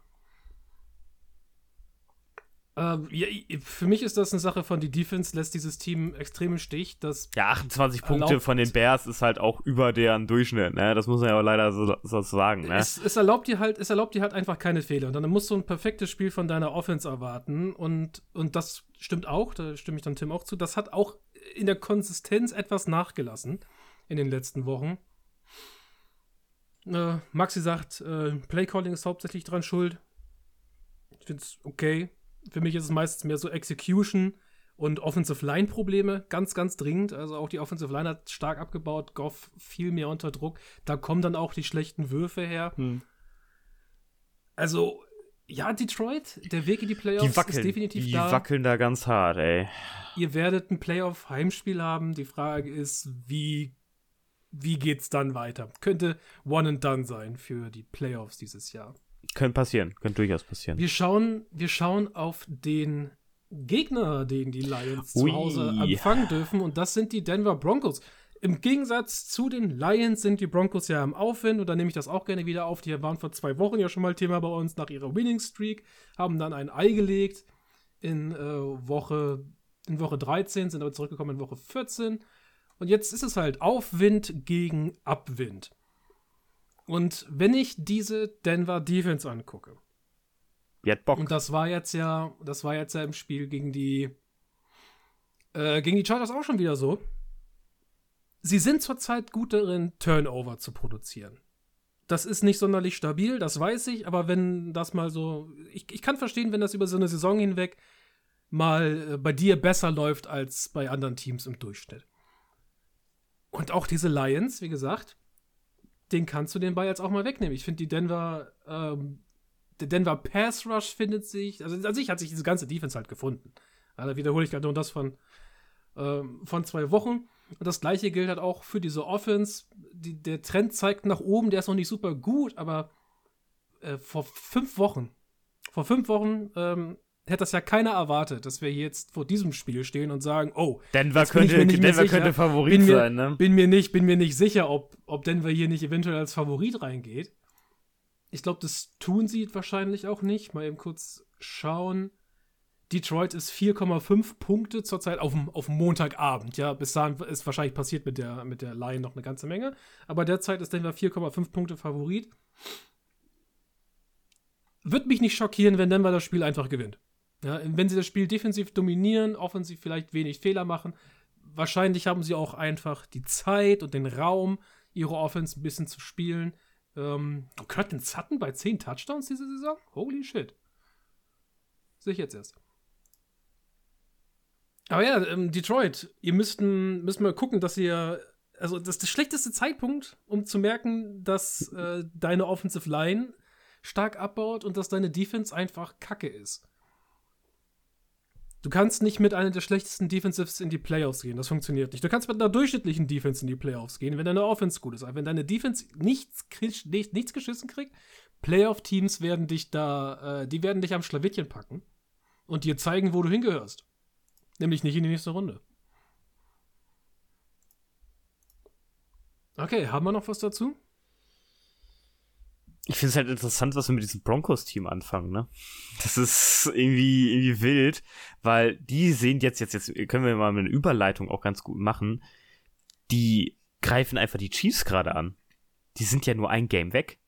Ähm, ja, für mich ist das eine Sache von, die Defense lässt dieses Team extrem im Stich. Das ja, 28 Punkte von den Bears ist halt auch über deren Durchschnitt, ne? Das muss man ja auch leider so, so sagen, ne? Es, es, erlaubt dir halt, es erlaubt dir halt einfach keine Fehler. Und dann musst du ein perfektes Spiel von deiner Offense erwarten. Und, und das stimmt auch, da stimme ich dann Tim auch zu. Das hat auch in der Konsistenz etwas nachgelassen in den letzten Wochen. Äh, Maxi sagt, äh, Playcalling ist hauptsächlich dran schuld. Ich finde es okay für mich ist es meistens mehr so Execution und Offensive Line Probleme, ganz, ganz dringend. Also auch die Offensive Line hat stark abgebaut, Goff viel mehr unter Druck. Da kommen dann auch die schlechten Würfe her. Hm. Also, ja, Detroit, der Weg in die Playoffs die wackeln, ist definitiv die da. Die wackeln da ganz hart, ey. Ihr werdet ein Playoff-Heimspiel haben. Die Frage ist, wie, wie geht's dann weiter? Könnte One and Done sein für die Playoffs dieses Jahr. Könnte passieren, könnte durchaus passieren. Wir schauen, wir schauen auf den Gegner, den die Lions Ui. zu Hause empfangen dürfen, und das sind die Denver Broncos. Im Gegensatz zu den Lions sind die Broncos ja im Aufwind, und da nehme ich das auch gerne wieder auf. Die waren vor zwei Wochen ja schon mal Thema bei uns nach ihrer Winning Streak, haben dann ein Ei gelegt in äh, Woche in Woche 13, sind aber zurückgekommen in Woche 14. Und jetzt ist es halt Aufwind gegen Abwind. Und wenn ich diese Denver Defense angucke, die hat Bock. Und das war jetzt ja, das war jetzt ja im Spiel gegen die äh, gegen die Chargers auch schon wieder so. Sie sind zurzeit gut darin, Turnover zu produzieren. Das ist nicht sonderlich stabil, das weiß ich, aber wenn das mal so. Ich, ich kann verstehen, wenn das über so eine Saison hinweg mal äh, bei dir besser läuft als bei anderen Teams im Durchschnitt. Und auch diese Lions, wie gesagt, den kannst du den Ball jetzt auch mal wegnehmen. Ich finde die Denver, ähm, der Denver Pass Rush findet sich, also an sich hat sich diese ganze Defense halt gefunden. da wiederhole ich gerade nur das von, ähm, von zwei Wochen. Und das gleiche gilt halt auch für diese Offense. Die, der Trend zeigt nach oben, der ist noch nicht super gut, aber äh, vor fünf Wochen, vor fünf Wochen ähm, hätte das ja keiner erwartet, dass wir jetzt vor diesem Spiel stehen und sagen, oh, Denver könnte, Denver könnte Favorit mir, sein, ne? Bin mir nicht, bin mir nicht sicher, ob, ob Denver hier nicht eventuell als Favorit reingeht. Ich glaube, das tun sie wahrscheinlich auch nicht. Mal eben kurz schauen. Detroit ist 4,5 Punkte zurzeit auf auf Montagabend. Ja, bis dahin ist wahrscheinlich passiert mit der, mit der Line noch eine ganze Menge. Aber derzeit ist Denver 4,5 Punkte Favorit. Wird mich nicht schockieren, wenn Denver das Spiel einfach gewinnt. Ja, wenn sie das Spiel defensiv dominieren, offensiv vielleicht wenig Fehler machen, wahrscheinlich haben sie auch einfach die Zeit und den Raum, ihre Offense ein bisschen zu spielen. Ähm, Curtin Sutton bei 10 Touchdowns diese Saison? Holy shit. Sehe ich jetzt erst. Aber ja, ähm, Detroit, ihr müsst, müsst mal gucken, dass ihr. Also, das ist der schlechteste Zeitpunkt, um zu merken, dass äh, deine Offensive Line stark abbaut und dass deine Defense einfach kacke ist. Du kannst nicht mit einer der schlechtesten Defensives in die Playoffs gehen. Das funktioniert nicht. Du kannst mit einer durchschnittlichen Defense in die Playoffs gehen, wenn deine Offense gut ist. Aber wenn deine Defense nichts, nichts geschissen kriegt, Playoff-Teams werden dich da, äh, die werden dich am Schlawittchen packen und dir zeigen, wo du hingehörst. Nämlich nicht in die nächste Runde. Okay, haben wir noch was dazu? Ich finde es halt interessant, was wir mit diesem Broncos-Team anfangen, ne? Das ist irgendwie, irgendwie wild, weil die sehen jetzt, jetzt, jetzt können wir mal eine Überleitung auch ganz gut machen. Die greifen einfach die Chiefs gerade an. Die sind ja nur ein Game weg.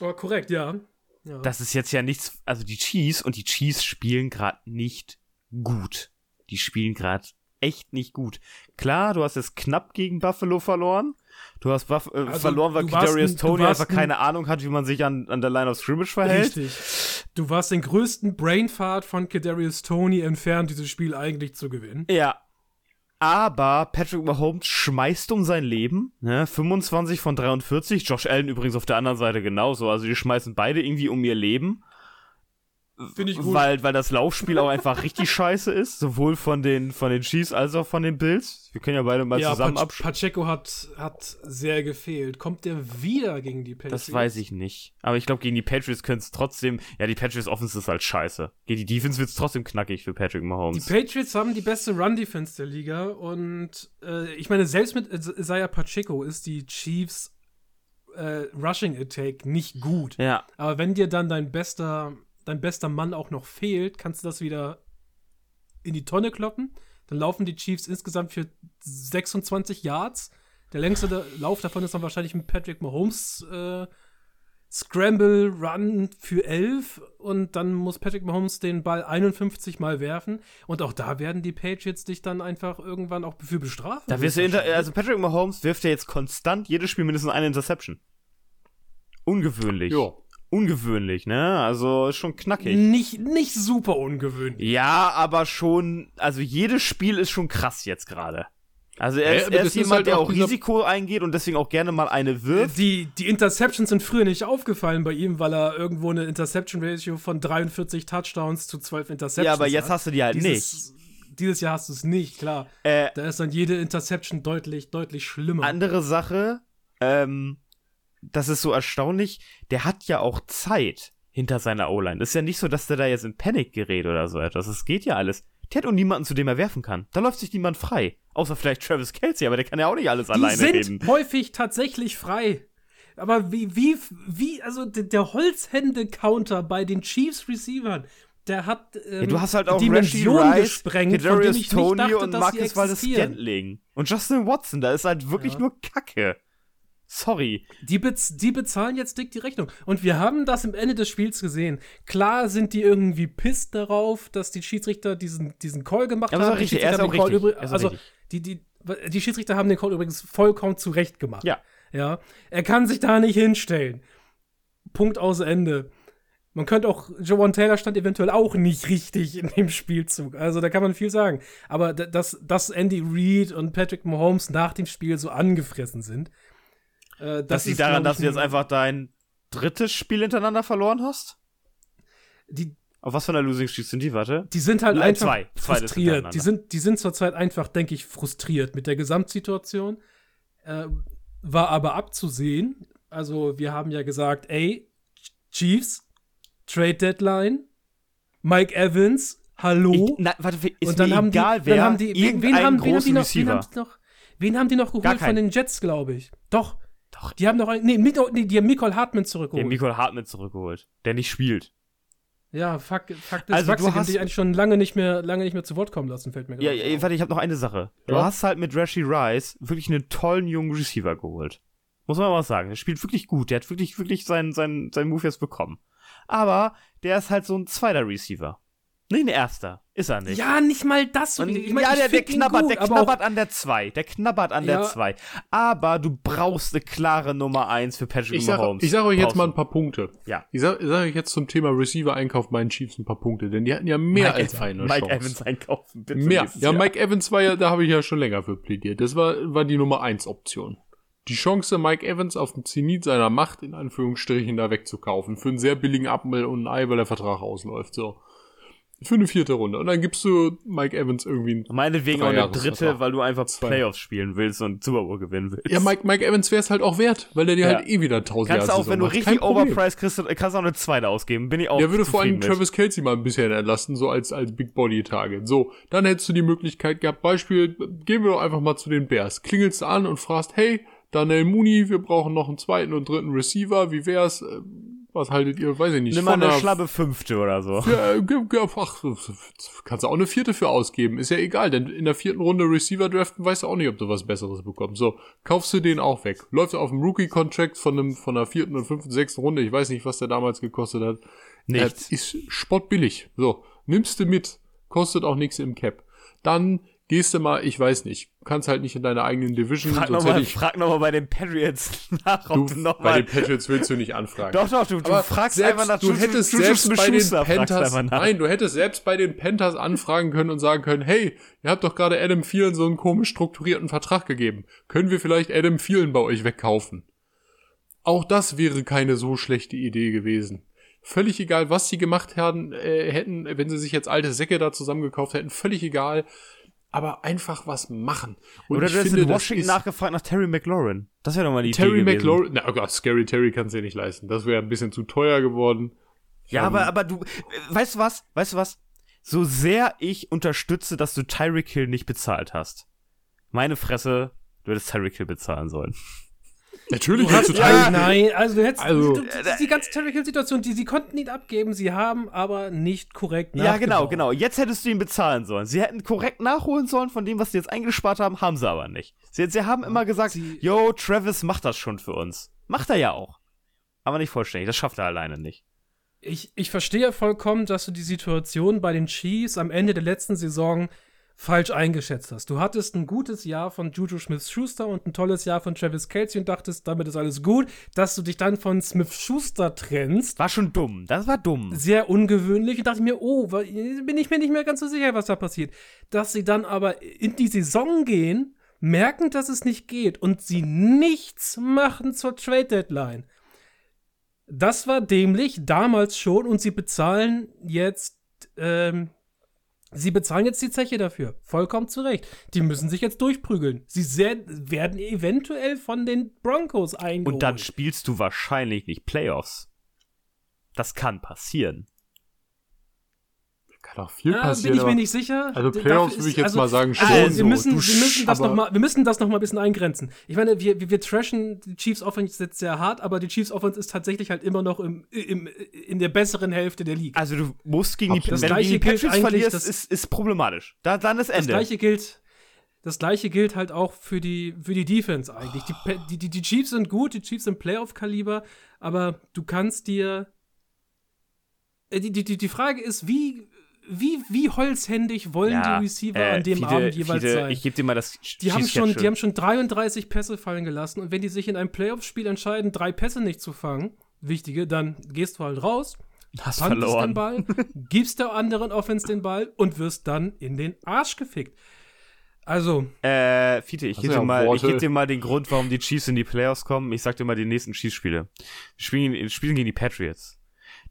Oh, korrekt, ja. ja. Das ist jetzt ja nichts, also die Chiefs und die Chiefs spielen gerade nicht gut. Die spielen gerade echt nicht gut. Klar, du hast jetzt knapp gegen Buffalo verloren. Du hast Buff äh, also, verloren, weil Darius Tony einfach keine Ahnung hat, wie man sich an, an der Line of Scrimmage verhält. Richtig. Du warst den größten Brainfart von Kadarius Tony entfernt, dieses Spiel eigentlich zu gewinnen. Ja. Aber Patrick Mahomes schmeißt um sein Leben. Ne? 25 von 43. Josh Allen übrigens auf der anderen Seite genauso. Also die schmeißen beide irgendwie um ihr Leben. Finde ich gut. Weil, weil das Laufspiel auch einfach richtig scheiße ist, sowohl von den, von den Chiefs als auch von den Bills. Wir können ja beide mal ja, zusammen Pach abschauen. Pacheco hat, hat sehr gefehlt. Kommt der wieder gegen die Patriots? Das weiß ich nicht. Aber ich glaube, gegen die Patriots können es trotzdem, ja, die Patriots Offense ist halt scheiße. Gegen die Defense wird es trotzdem knackig für Patrick Mahomes. Die Patriots haben die beste Run-Defense der Liga und äh, ich meine, selbst mit Isaiah Pacheco ist die Chiefs äh, Rushing Attack nicht gut. Ja. Aber wenn dir dann dein bester dein bester Mann auch noch fehlt, kannst du das wieder in die Tonne kloppen. Dann laufen die Chiefs insgesamt für 26 Yards. Der längste Lauf davon ist dann wahrscheinlich mit Patrick Mahomes äh, Scramble Run für 11 und dann muss Patrick Mahomes den Ball 51 Mal werfen und auch da werden die Patriots dich dann einfach irgendwann auch für bestrafen. Da wirst du also Patrick Mahomes wirft ja jetzt konstant jedes Spiel mindestens eine Interception. Ungewöhnlich. Jo ungewöhnlich, ne? Also ist schon knackig. Nicht, nicht super ungewöhnlich. Ja, aber schon, also jedes Spiel ist schon krass jetzt gerade. Also er, ist, er ist jemand, halt der auch Risiko eingeht und deswegen auch gerne mal eine wirft. Die, die Interceptions sind früher nicht aufgefallen bei ihm, weil er irgendwo eine Interception-Ratio von 43 Touchdowns zu 12 Interceptions Ja, aber jetzt hat. hast du die halt dieses, nicht. Dieses Jahr hast du es nicht, klar. Äh, da ist dann jede Interception deutlich, deutlich schlimmer. Andere Sache, ähm, das ist so erstaunlich, der hat ja auch Zeit hinter seiner O-Line. Ist ja nicht so, dass der da jetzt in Panik gerät oder so etwas. Es geht ja alles. Der hat auch niemanden, zu dem er werfen kann. Da läuft sich niemand frei. Außer vielleicht Travis Kelsey, aber der kann ja auch nicht alles Die alleine sind reden. häufig tatsächlich frei. Aber wie, wie, wie, also der Holzhände-Counter bei den Chiefs Receivern, der hat ähm, ja, du hast halt auch Dimension Rice, gesprengt, Kadarius Tony dachte, und Marcus Waldes Scantling. Und Justin Watson, da ist halt wirklich ja. nur Kacke. Sorry. Die, bez die bezahlen jetzt dick die Rechnung. Und wir haben das im Ende des Spiels gesehen. Klar sind die irgendwie pisst darauf, dass die Schiedsrichter diesen, diesen Call gemacht ja, haben. Richtig, er ist auch richtig. Also, die, die, die Schiedsrichter haben den Call übrigens vollkommen zurecht gemacht. Ja. Ja. Er kann sich da nicht hinstellen. Punkt aus Ende. Man könnte auch, Joan Taylor stand eventuell auch nicht richtig in dem Spielzug. Also da kann man viel sagen. Aber dass, dass Andy Reid und Patrick Mahomes nach dem Spiel so angefressen sind, äh, das, das liegt daran, dass du jetzt einfach dein drittes Spiel hintereinander verloren hast? Die, Auf was für einer Losing Streak sind die, warte? Die sind halt Äh, einfach zwei. Frustriert. Die sind, die sind zurzeit einfach, denke ich, frustriert mit der Gesamtsituation. Äh, war aber abzusehen. Also, wir haben ja gesagt, ey, Chiefs, Trade Deadline, Mike Evans, hallo. Ich, na, warte, ist und dann haben egal, die, wer, dann haben die, wen, haben, wen, haben die noch, wen, haben die noch, geholt von den Jets, glaube ich? Doch. Doch. Die haben noch einen, nee, Miko, nee, die haben Nicole Hartman Die haben zurückgeholt. Nicole Hartman zurückgeholt, der nicht spielt. ja, fuck, fuck das Also, du Maxi, hast- dich eigentlich schon lange nicht mehr, lange nicht mehr zu Wort kommen lassen, fällt mir Ja, gerade ja, auf. warte, ich habe noch eine Sache. Du Ja. hast halt mit Rashi Rice wirklich einen tollen jungen Receiver geholt. Muss man mal sagen. Der spielt wirklich gut. Der hat wirklich, wirklich seinen, seinen, seinen Move jetzt bekommen. Aber der ist halt so ein zweiter Receiver. Nicht ein erster. Ist er nicht. Ja, nicht mal das. Und, ich mein, ja, ich der, der knabbert, gut, der knabbert an der 2. Der knabbert an der Ja. 2. Aber du brauchst eine klare Nummer 1 für Patrick Ich sag, Mahomes. ich sag euch jetzt mal ein paar Punkte. Ja. Ich sag, ich sag euch jetzt zum Thema Receiver-Einkauf meinen Chiefs ein paar Punkte, denn die hatten ja mehr Mike als Evans- eine Mike Chance. Evans einkaufen, bitte. Mehr. Ja, Jahr. Mike Evans war ja, da habe ich ja schon länger für plädiert. Das war, war die Nummer 1 Option. Die Chance, Mike Evans auf dem Zenit seiner Macht, in Anführungsstrichen, da wegzukaufen. Für einen sehr billigen Apfel und ein Ei, weil der Vertrag ausläuft. So. Für eine vierte Runde. Und dann gibst du Mike Evans irgendwie ein Meinetwegen auch eine dritte, weil du einfach Zwei. Playoffs spielen willst und Super Bowl gewinnen willst. Ja, Mike, Mike Evans wäre es halt auch wert, weil der dir Ja. halt eh wieder 1000 Kannst Jahre auch, wenn du macht. Richtig overpriced kriegst, kannst du auch eine zweite ausgeben. Bin ich auch Der würde vor allem mit. Travis Kelsey mal ein bisschen entlasten, so als, als Big Body Target. So, dann hättest du die Möglichkeit gehabt, Beispiel, gehen wir doch einfach mal zu den Bears. Klingelst du an und fragst, hey, Daniel Mooney, wir brauchen noch einen zweiten und dritten Receiver, wie wär's? Äh, Was haltet ihr? Weiß ich nicht. Nimm mal eine einer- schlappe fünfte oder so. Ja, äh, ach, kannst du auch eine vierte für ausgeben. Ist ja egal, denn in der vierten Runde Receiver draften weißt du auch nicht, ob du was Besseres bekommst. So, kaufst du den auch weg. Läuft auf dem Rookie-Contract von einem, von der vierten und fünften, sechsten Runde. Ich weiß nicht, was der damals gekostet hat. Nichts. Äh, ist spottbillig. So, nimmst du mit. Kostet auch nichts im Cap. Dann gehst du mal, ich weiß nicht, kannst halt nicht in deiner eigenen Division, Frag nochmal ich, frag noch mal bei den Patriots <laughs> nach, du, ob du noch bei mal den Patriots willst du nicht anfragen. Doch, doch, du, du Aber fragst selbst, einfach nach du Juju- hättest Juju selbst bei den Panthers, nein, du hättest selbst bei den Panthers anfragen können und sagen können, hey, ihr habt doch gerade Adam Thielen so einen komisch strukturierten Vertrag gegeben. Können wir vielleicht Adam Thielen bei euch wegkaufen? Auch das wäre keine so schlechte Idee gewesen. Völlig egal, was sie gemacht hätten, äh, hätten, wenn sie sich jetzt alte Säcke da zusammengekauft hätten, völlig egal. Aber einfach was machen. Und Oder ich du hättest in Washington nachgefragt nach Terry McLaurin. Das wäre doch mal die Terry Idee. McLaurin, na oh Gott, Scary Terry kannst du dir nicht leisten. Das wäre ein bisschen zu teuer geworden. Ja, aber, aber du, weißt du was? Weißt du was? So sehr ich unterstütze, dass du Tyreek Hill nicht bezahlt hast. Meine Fresse, du hättest Tyreek Hill bezahlen sollen. Natürlich hast, du ja, nein, also du hättest Also- du, die, die ganze Terry Hill-Situation, die sie konnten ihn abgeben, sie haben aber nicht korrekt Ja, genau, genau. Jetzt hättest du ihn bezahlen sollen. Sie hätten korrekt nachholen sollen von dem, was sie jetzt eingespart haben, haben sie aber nicht. Sie, sie haben immer gesagt, Sie- yo, Travis macht das schon für uns. Macht er ja auch. Aber nicht vollständig, das schafft er alleine nicht. Ich, ich verstehe vollkommen, dass du die Situation bei den Chiefs am Ende der letzten Saison falsch eingeschätzt hast. Du hattest ein gutes Jahr von Juju Smith-Schuster und ein tolles Jahr von Travis Kelsey und dachtest, damit ist alles gut. Dass du dich dann von Smith-Schuster trennst, War schon dumm. Das war dumm. sehr ungewöhnlich. Und dachte mir, oh, bin ich mir nicht mehr ganz so sicher, was da passiert. Dass sie dann aber in die Saison gehen, merken, dass es nicht geht und sie nichts machen zur Trade Deadline. Das war dämlich, damals schon, und sie bezahlen jetzt, ähm, sie bezahlen jetzt die Zeche dafür. Vollkommen zu Recht. Die müssen sich jetzt durchprügeln. Sie werden eventuell von den Broncos eingeholt. Und dann spielst du wahrscheinlich nicht Playoffs. Das kann passieren. Kann auch viel Ah, passieren. bin ich mir nicht sicher. Also Playoffs würde ich jetzt also- mal sagen, schon Also, wir so. müssen, Du wir müssen das noch mal, wir müssen das noch mal ein bisschen eingrenzen. Ich meine, wir, wir, wir trashen die Chiefs Offense jetzt sehr hart, aber die Chiefs Offense ist tatsächlich halt immer noch im, im, in der besseren Hälfte der Liga. Also du musst gegen die, Absolut. wenn Das du gegen die Gleiche Patriots verlierst, das- ist, ist problematisch. Da, dann ist Das Ende. gleiche gilt, das gleiche gilt halt auch für die, für die Defense eigentlich. Die, Pe- die, die, die Chiefs sind gut, die Chiefs sind Playoff-Kaliber, aber du kannst dir. Die, die, die Frage ist, wie, wie, wie holzhändig wollen die Receiver äh, an dem Fiete, Abend jeweils Fiete, sein? Ich gebe dir mal das Die haben, schon, die haben schon 33 Pässe fallen gelassen und wenn die sich in einem Playoff-Spiel entscheiden, drei Pässe nicht zu fangen, wichtige, dann gehst du halt raus, Hast puntest den verloren. Ball, <laughs> gibst der anderen Offense den Ball und wirst dann in den Arsch gefickt. Also, Äh, Fiete, ich gebe sind dir, ja mal, ich geb dir mal den Grund, warum die Chiefs in die Playoffs kommen. Ich sag dir mal die nächsten Chiefs-Spiele. Spielen, die spielen gegen die Patriots.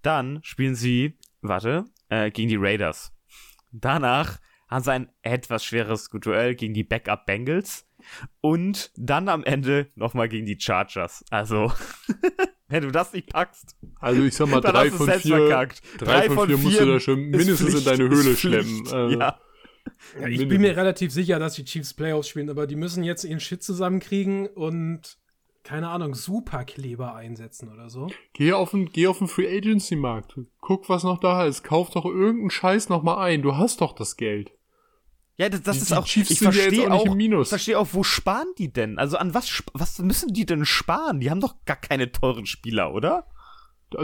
Dann spielen sie warte, äh, gegen die Raiders. Danach haben sie ein etwas schweres Duell gegen die Backup Bengals und dann am Ende nochmal gegen die Chargers. Also, <laughs> wenn du das nicht packst. Also ich sag mal, drei von, vier, drei, drei von vier, musst du da schon mindestens Pflicht, in deine Höhle schleppen. Also, ja. ja. ich bin mir relativ sicher, dass die Chiefs Playoffs spielen, aber die müssen jetzt ihren Shit zusammenkriegen und keine Ahnung, Superkleber einsetzen oder so. Geh auf den, geh auf den Free Agency Markt. Guck, was noch da ist. Kauf doch irgendeinen Scheiß noch mal ein. Du hast doch das Geld. Ja, das, das die, ist auch, Chiefs ich verstehe auch, auch verstehe auch, wo sparen die denn? Also an was, was müssen die denn sparen? Die haben doch gar keine teuren Spieler, oder?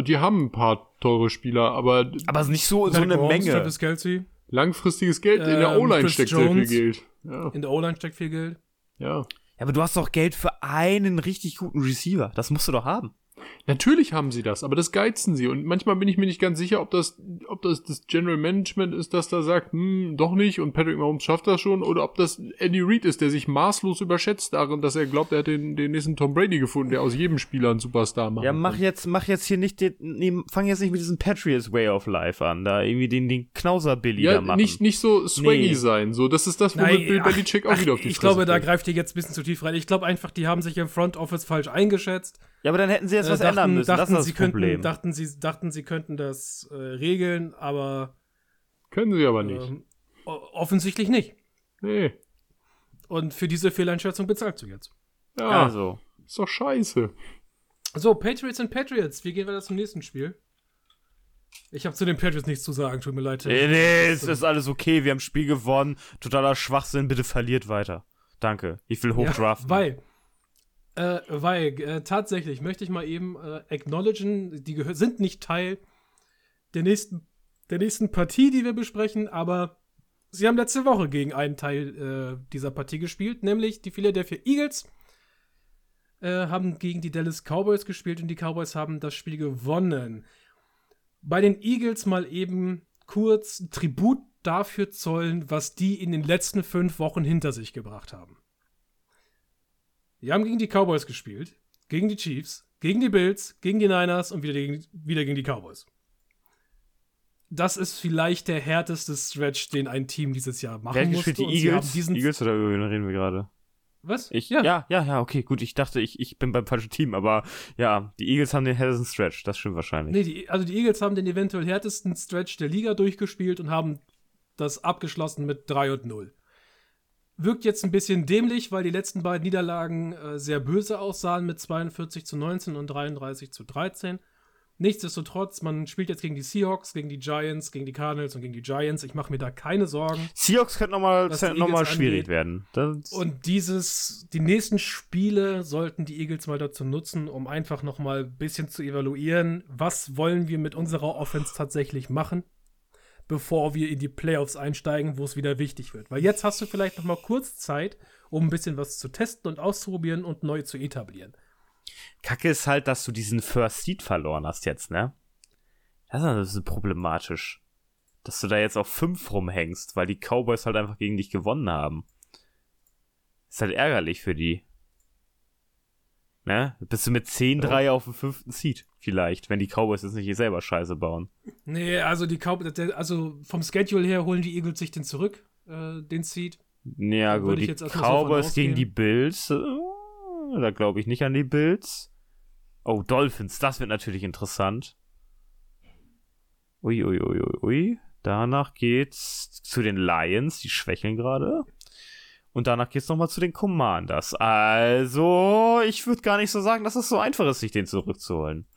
Die haben ein paar teure Spieler, aber. Aber nicht so, so eine Menge. Travis Kelsey. Langfristiges Geld. Ähm, in der ähm, O-Line steckt Jones. sehr viel Geld. Ja. In der O-Line steckt viel Geld. Ja. Ja, aber du hast doch Geld für einen richtig guten Receiver. Das musst du doch haben. Natürlich haben sie das, aber das geizen sie. Und manchmal bin ich mir nicht ganz sicher, ob das, ob das das General Management ist, das da sagt, hm, doch nicht und Patrick Mahomes schafft das schon, oder ob das Andy Reid ist, der sich maßlos überschätzt darin, dass er glaubt, er hat den, den nächsten Tom Brady gefunden, der aus jedem Spieler einen Superstar macht. Ja, mach jetzt, mach jetzt hier nicht den, nee, fang jetzt nicht mit diesem Patriots Way of Life an, da irgendwie den, den Knauser Billy ja, da machen. nicht, nicht so swaggy nee. sein, so, das ist das, womit Nein, Bill Belichick auch wieder auf die Ich glaube, da greift ihr jetzt ein bisschen zu tief rein. Ich glaube einfach, die haben sich im Front Office falsch eingeschätzt. Ja, aber dann hätten sie jetzt äh, was dachten, ändern müssen. Dachten, das ist sie das Problem. Könnten, dachten, sie, dachten, sie könnten das äh, regeln, aber. Können sie aber nicht. Ähm, offensichtlich nicht. Nee. Und für diese Fehleinschätzung bezahlst du jetzt. Ja, also. Ist doch scheiße. So, Patriots und Patriots. Wie gehen wir das zum nächsten Spiel? Ich habe zu den Patriots nichts zu sagen, tut mir leid. Nee, nee, es ist alles okay. Wir haben Spiel gewonnen. Totaler Schwachsinn. Bitte verliert weiter. Danke. Ich will hochdraften. Ja, weil äh, weil äh, tatsächlich möchte ich mal eben äh, acknowledgen, die sind nicht Teil der nächsten, der nächsten Partie, die wir besprechen, aber sie haben letzte Woche gegen einen Teil äh, dieser Partie gespielt, nämlich die Philadelphia Eagles äh, haben gegen die Dallas Cowboys gespielt und die Cowboys haben das Spiel gewonnen. Bei den Eagles mal eben kurz Tribut dafür zollen, was die in den letzten fünf Wochen hinter sich gebracht haben. Die haben gegen die Cowboys gespielt, gegen die Chiefs, gegen die Bills, gegen die Niners und wieder gegen, wieder gegen die Cowboys. Das ist vielleicht der härteste Stretch, den ein Team dieses Jahr machen Wer musste. die Eagles? Eagles oder über wen reden wir gerade? Was? Ich? Ja. ja, ja, ja, okay, gut. Ich dachte, ich, ich bin beim falschen Team, aber ja, die Eagles haben den härtesten Stretch, das stimmt wahrscheinlich. Nee, die, also die Eagles haben den eventuell härtesten Stretch der Liga durchgespielt und haben das abgeschlossen mit 3 und 0. Wirkt jetzt ein bisschen dämlich, weil die letzten beiden Niederlagen äh, sehr böse aussahen mit 42 zu 19 und 33 zu 13. Nichtsdestotrotz, man spielt jetzt gegen die Seahawks, gegen die Giants, gegen die Cardinals und gegen die Giants. Ich mache mir da keine Sorgen. Seahawks könnten nochmal noch schwierig werden. Das und dieses, die nächsten Spiele sollten die Eagles mal dazu nutzen, um einfach nochmal ein bisschen zu evaluieren, was wollen wir mit unserer Offense tatsächlich machen bevor wir in die Playoffs einsteigen, wo es wieder wichtig wird. Weil jetzt hast du vielleicht noch mal kurz Zeit, um ein bisschen was zu testen und auszuprobieren und neu zu etablieren. Kacke ist halt, dass du diesen First Seed verloren hast jetzt, ne? Das ist problematisch. Dass du da jetzt auf 5 rumhängst, weil die Cowboys halt einfach gegen dich gewonnen haben. Ist halt ärgerlich für die. Ne? Bist du mit 10-3 auf dem fünften Seed, vielleicht, wenn die Cowboys jetzt nicht selber Scheiße bauen. Nee, also die Cowboys, also vom Schedule her holen die Eagles sich den zurück, äh, den Seed. Ja, gut, die Cowboys gegen die Bills, äh, da glaube ich nicht an die Bills. Oh, Dolphins, das wird natürlich interessant. Ui, ui, ui, ui, ui. Danach geht's zu den Lions, die schwächeln gerade. Und danach geht's nochmal zu den Commanders. Also, ich würde gar nicht so sagen, dass es so einfach ist, sich den zurückzuholen.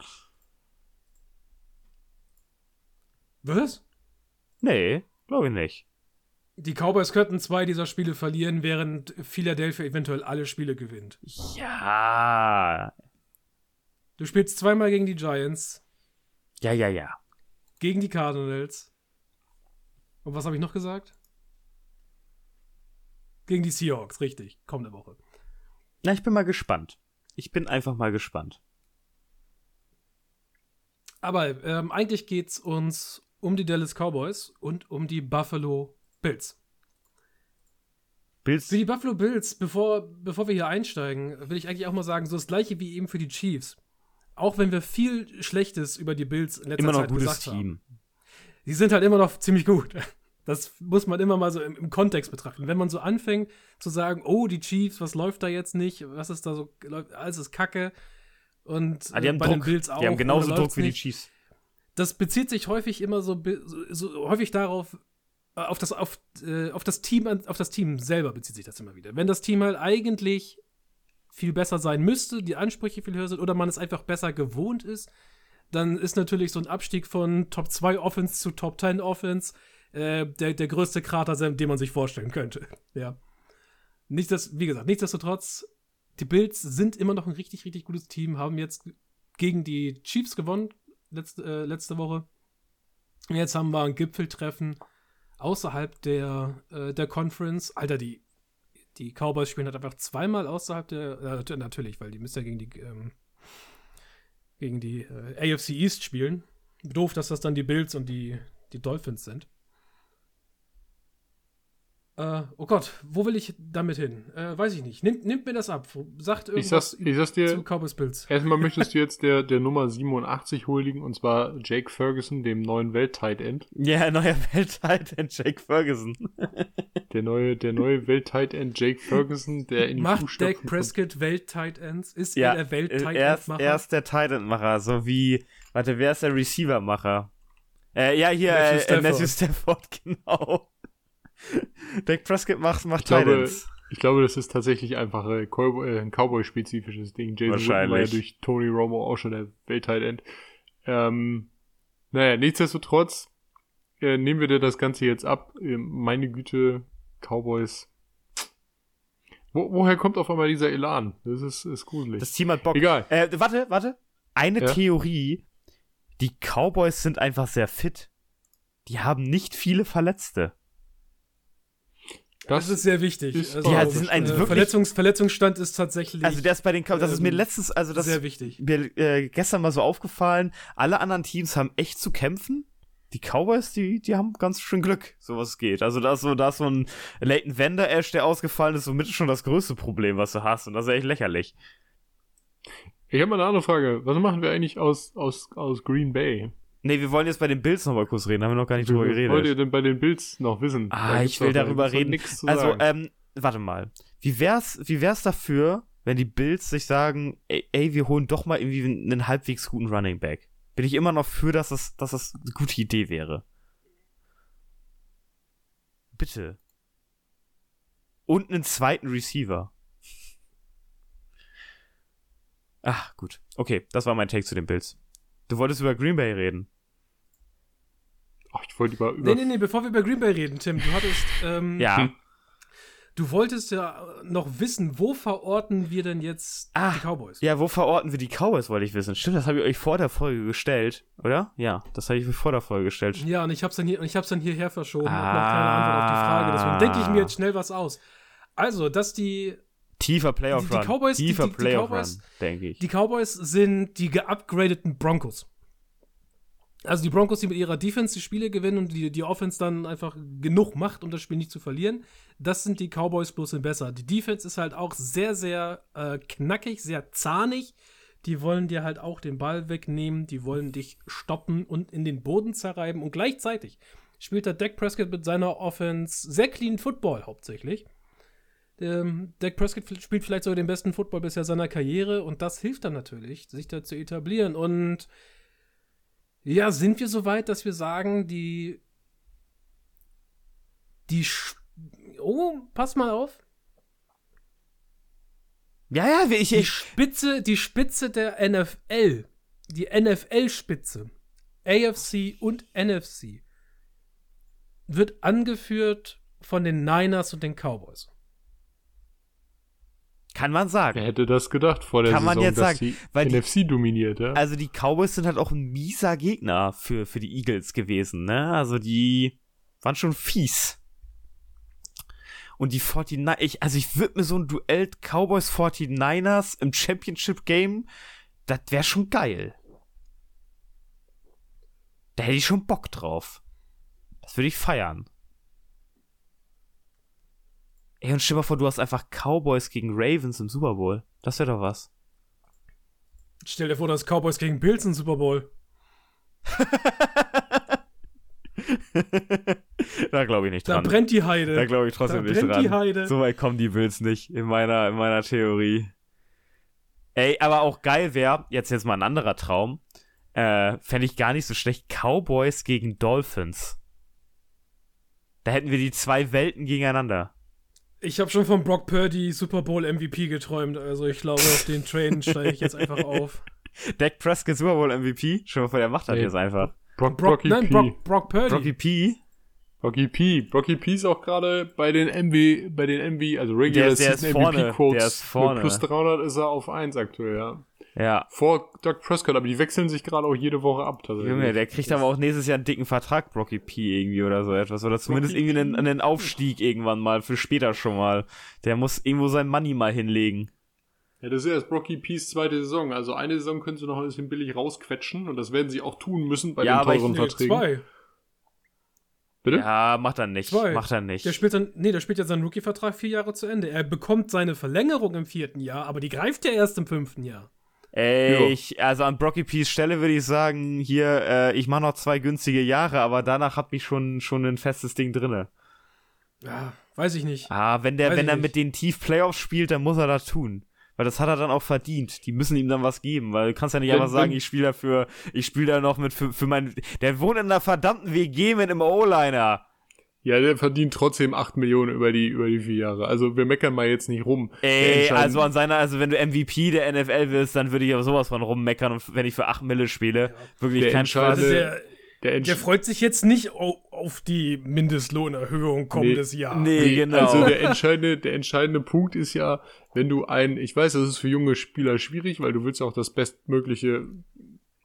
Was? Nee, glaube ich nicht. Die Cowboys könnten zwei dieser Spiele verlieren, während Philadelphia eventuell alle Spiele gewinnt. Ja. Du spielst zweimal gegen die Giants. Ja, ja, ja. Gegen die Cardinals. Und was habe ich noch gesagt? Gegen die Seahawks, richtig. Kommende Woche. Na, ich bin mal gespannt. Ich bin einfach mal gespannt. Aber ähm, eigentlich geht es uns um die Dallas Cowboys und um die Buffalo Bills. Bills. Für die Buffalo Bills, bevor, bevor wir hier einsteigen, will ich eigentlich auch mal sagen, so das gleiche wie eben für die Chiefs. Auch wenn wir viel Schlechtes über die Bills in letzter Immer noch Zeit gutes gesagt Team. haben. die sind halt immer noch ziemlich gut. Das muss man immer mal so im, im, Kontext betrachten. Wenn man so anfängt zu sagen, oh, die Chiefs, was läuft da jetzt nicht? Was ist da so? Alles ist Kacke. Und ah, die haben äh, bei Druck. den Bills auch. Die haben genauso Druck wie die Chiefs. Das bezieht sich häufig immer so, so, so häufig darauf, äh, auf das, auf, äh, auf das Team, auf das Team selber bezieht sich das immer wieder. Wenn das Team halt eigentlich viel besser sein müsste, die Ansprüche viel höher sind oder man es einfach besser gewohnt ist, dann ist natürlich so ein Abstieg von Top 2 Offense zu Top 10 Offense äh, der, der größte Krater, den man sich vorstellen könnte. Ja. Nicht das, wie gesagt, nichtsdestotrotz, die Bills sind immer noch ein richtig, richtig gutes Team, haben jetzt gegen die Chiefs gewonnen letzte, äh, letzte Woche. Jetzt haben wir ein Gipfeltreffen außerhalb der, äh, der Conference. Alter, die, die Cowboys spielen halt einfach zweimal außerhalb der, äh, natürlich, weil die müssen ja gegen die, ähm, gegen die äh, AFC East spielen. Doof, dass das dann die Bills und die, die Dolphins sind. Äh, oh Gott, wo will ich damit hin? Äh, weiß ich nicht. Nimmt, nimmt mir das ab. Sagt irgendwas ich sag's, ich sag's dir, zu Cowboys Bills. Erstmal möchtest du <laughs> jetzt der, der Nummer 87 huldigen, und zwar Jake Ferguson, dem neuen Welt-Tight End. Ja, neuer <laughs> Welt-Tight End, Jake Ferguson. <laughs> der neue, der neue Welt-Tight End, Jake Ferguson, der in die Macht Dak Prescott Welt-Tight Ends? Ist ja, er der Welt-Tight End-Macher? Er ist der Tight End-Macher, so wie, warte, wer ist der Receiver-Macher? Äh, ja, hier, Matthew, äh, Stafford. Matthew Stafford, genau. Dak Prescott macht, macht ich glaube, ich glaube, das ist tatsächlich einfach äh, Cowboy, ein Cowboy-spezifisches Ding. Jason Wooden war ja durch Tony Romo auch schon der Welt-Tight-End. Ähm, naja, nichtsdestotrotz äh, nehmen wir dir das Ganze jetzt ab. Äh, meine Güte, Cowboys. Wo, woher kommt auf einmal dieser Elan? Das ist, ist gruselig. Das Team hat Bock. Egal. Äh, warte, warte. Eine ja? Theorie. Die Cowboys sind einfach sehr fit. Die haben nicht viele Verletzte. Das, das ist sehr wichtig. Ist also, ja, sie sind ein äh, wirklich, Verletzungs Verletzungsstand ist tatsächlich. Also der ist bei den, das ähm, ist mir ähm, letztens, also das sehr wichtig. Mir äh, gestern mal so aufgefallen. Alle anderen Teams haben echt zu kämpfen. Die Cowboys, die, die haben ganz schön Glück, so was geht. Also da ist so, da ist so ein Leighton Vander Ash, der ausgefallen ist, somit schon das größte Problem, was du hast. Und das ist echt lächerlich. Ich habe mal eine andere Frage. Was machen wir eigentlich aus, aus, aus Green Bay? Nee, wir wollen jetzt bei den Bills noch mal kurz reden, haben wir noch gar nicht drüber geredet. Was wollt ihr denn bei den Bills noch wissen? Ah, ich will darüber reden. Also, ähm, warte mal. Wie wär's, wie wär's dafür, wenn die Bills sich sagen, ey, ey, wir holen doch mal irgendwie einen halbwegs guten Running Back? Bin ich immer noch für, dass das, dass das eine gute Idee wäre. Bitte. Und einen zweiten Receiver. Ach, gut. Okay, das war mein Take zu den Bills. Du wolltest über Green Bay reden. Ach, ich wollte über, über. Nee, nee, nee, bevor wir über Green Bay reden, Tim, du hattest. <laughs> Ähm, ja. Hm. Du wolltest ja noch wissen, wo verorten wir denn jetzt ah, die Cowboys? Ja, wo verorten wir die Cowboys, wollte ich wissen. Stimmt, das habe ich euch vor der Folge gestellt, oder? Ja, das habe ich euch vor der Folge gestellt. Ja, und ich habe es dann, hier, dann hierher verschoben ah. und noch keine Antwort auf die Frage. Deswegen denke ich mir jetzt schnell was aus. Also, dass die Tiefer Playoff Run. Die, die Cowboys, Tiefer die, die, Playoff Cowboys, Run, denke ich. Die Cowboys sind die geupgradeten Broncos. Also die Broncos, die mit ihrer Defense die Spiele gewinnen und die, die Offense dann einfach genug macht, um das Spiel nicht zu verlieren. Das sind die Cowboys bloß in besser. Die Defense ist halt auch sehr, sehr äh, knackig, sehr zahnig. Die wollen dir halt auch den Ball wegnehmen, die wollen dich stoppen und in den Boden zerreiben. Und gleichzeitig spielt der Dak Prescott mit seiner Offense sehr clean Football hauptsächlich. Ähm, Dak Prescott spielt vielleicht sogar den besten Football bisher seiner Karriere und das hilft dann natürlich, sich da zu etablieren. Und ja, sind wir so weit, dass wir sagen, die. Die. Sch oh, pass mal auf. Ja, ja, wie ich. Die Spitze, die Spitze der NFL. Die NFL-Spitze. AFC und NFC. Wird angeführt von den Niners und den Cowboys. Kann man sagen. Wer hätte das gedacht vor der Kann Saison, man jetzt dass sagen, die weil NFC die, dominiert, ja? Also die Cowboys sind halt auch ein mieser Gegner für, für die Eagles gewesen, ne? Also die waren schon fies. Und die 49 ich, also ich würde mir so ein Duell Cowboys 49ers im Championship Game, das wäre schon geil. Da hätte ich schon Bock drauf. Das würde ich feiern. Ey, und stell mal vor, du hast einfach Cowboys gegen Ravens im Super Bowl. Das wäre doch was. Stell dir vor, du hast Cowboys gegen Bills im Super Bowl. <laughs> da glaube ich nicht dran. Da brennt die Heide. Da glaube ich trotzdem da nicht brennt dran. Die Heide. So weit kommen die Bills nicht in meiner, in meiner Theorie. Ey, aber auch geil wäre, jetzt jetzt mal ein anderer Traum, äh, fände ich gar nicht so schlecht, Cowboys gegen Dolphins. Da hätten wir die zwei Welten gegeneinander. Ich habe schon von Brock Purdy Super Bowl MVP geträumt, also ich glaube, auf den Train <laughs> steige ich jetzt einfach auf. Dak Prescott Super Bowl MVP? Schon mal vor, der macht das jetzt einfach. Brock, Brock, nein, Brock, Brock Purdy. Brocky P. Brocky P. Brocky P ist auch gerade bei den MV, bei den MV, also Regular der, der Season MVP Quotes. Der ist vorne. Mit plus 300 ist er auf 1 aktuell, ja. Ja. Vor Doug Prescott, aber die wechseln sich gerade auch jede Woche ab. Junge, der kriegt aber auch nächstes Jahr einen dicken Vertrag, Brocky P. irgendwie oder so etwas. Oder zumindest Brocky irgendwie einen, einen Aufstieg irgendwann mal, für später schon mal. Der muss irgendwo sein Money mal hinlegen. Ja, das ist ja erst Brocky P's zweite Saison. Also eine Saison können sie noch ein bisschen billig rausquetschen und das werden sie auch tun müssen bei ja, den teuren ich, Verträgen. Zwei. Bitte? Ja, macht er nicht. Zwei. Macht er nicht. Der spielt dann, nee, der spielt ja seinen Rookie-Vertrag vier Jahre zu Ende. Er bekommt seine Verlängerung im vierten Jahr, aber die greift ja erst im fünften Jahr. Ey, ich, also an Brocky P's Stelle würde ich sagen, hier, äh, ich mache noch zwei günstige Jahre, aber danach hat mich schon, schon ein festes Ding drinne. Ja, weiß ich nicht. Ah, wenn der, weiß wenn er nicht. mit den Tief Playoffs spielt, dann muss er das tun. Weil das hat er dann auch verdient. Die müssen ihm dann was geben, weil du kannst ja nicht einfach sagen, ich spiele dafür, ich spiele da noch mit für, für mein. Der wohnt in einer verdammten WG mit einem O-Liner. Ja, der verdient trotzdem 8 Millionen über die, über die vier Jahre. Also wir meckern mal jetzt nicht rum. Ey, also an seiner, also wenn du MVP der NFL willst, dann würde ich aber sowas von rummeckern und wenn ich für 8 Mille spiele, ja. wirklich der kein Spaß. Also der, der, der, freut sich jetzt nicht auf die Mindestlohnerhöhung kommendes nee, Jahr. Nee, genau. Also der entscheidende, der entscheidende Punkt ist ja, wenn du ein, ich weiß, das ist für junge Spieler schwierig, weil du willst auch das bestmögliche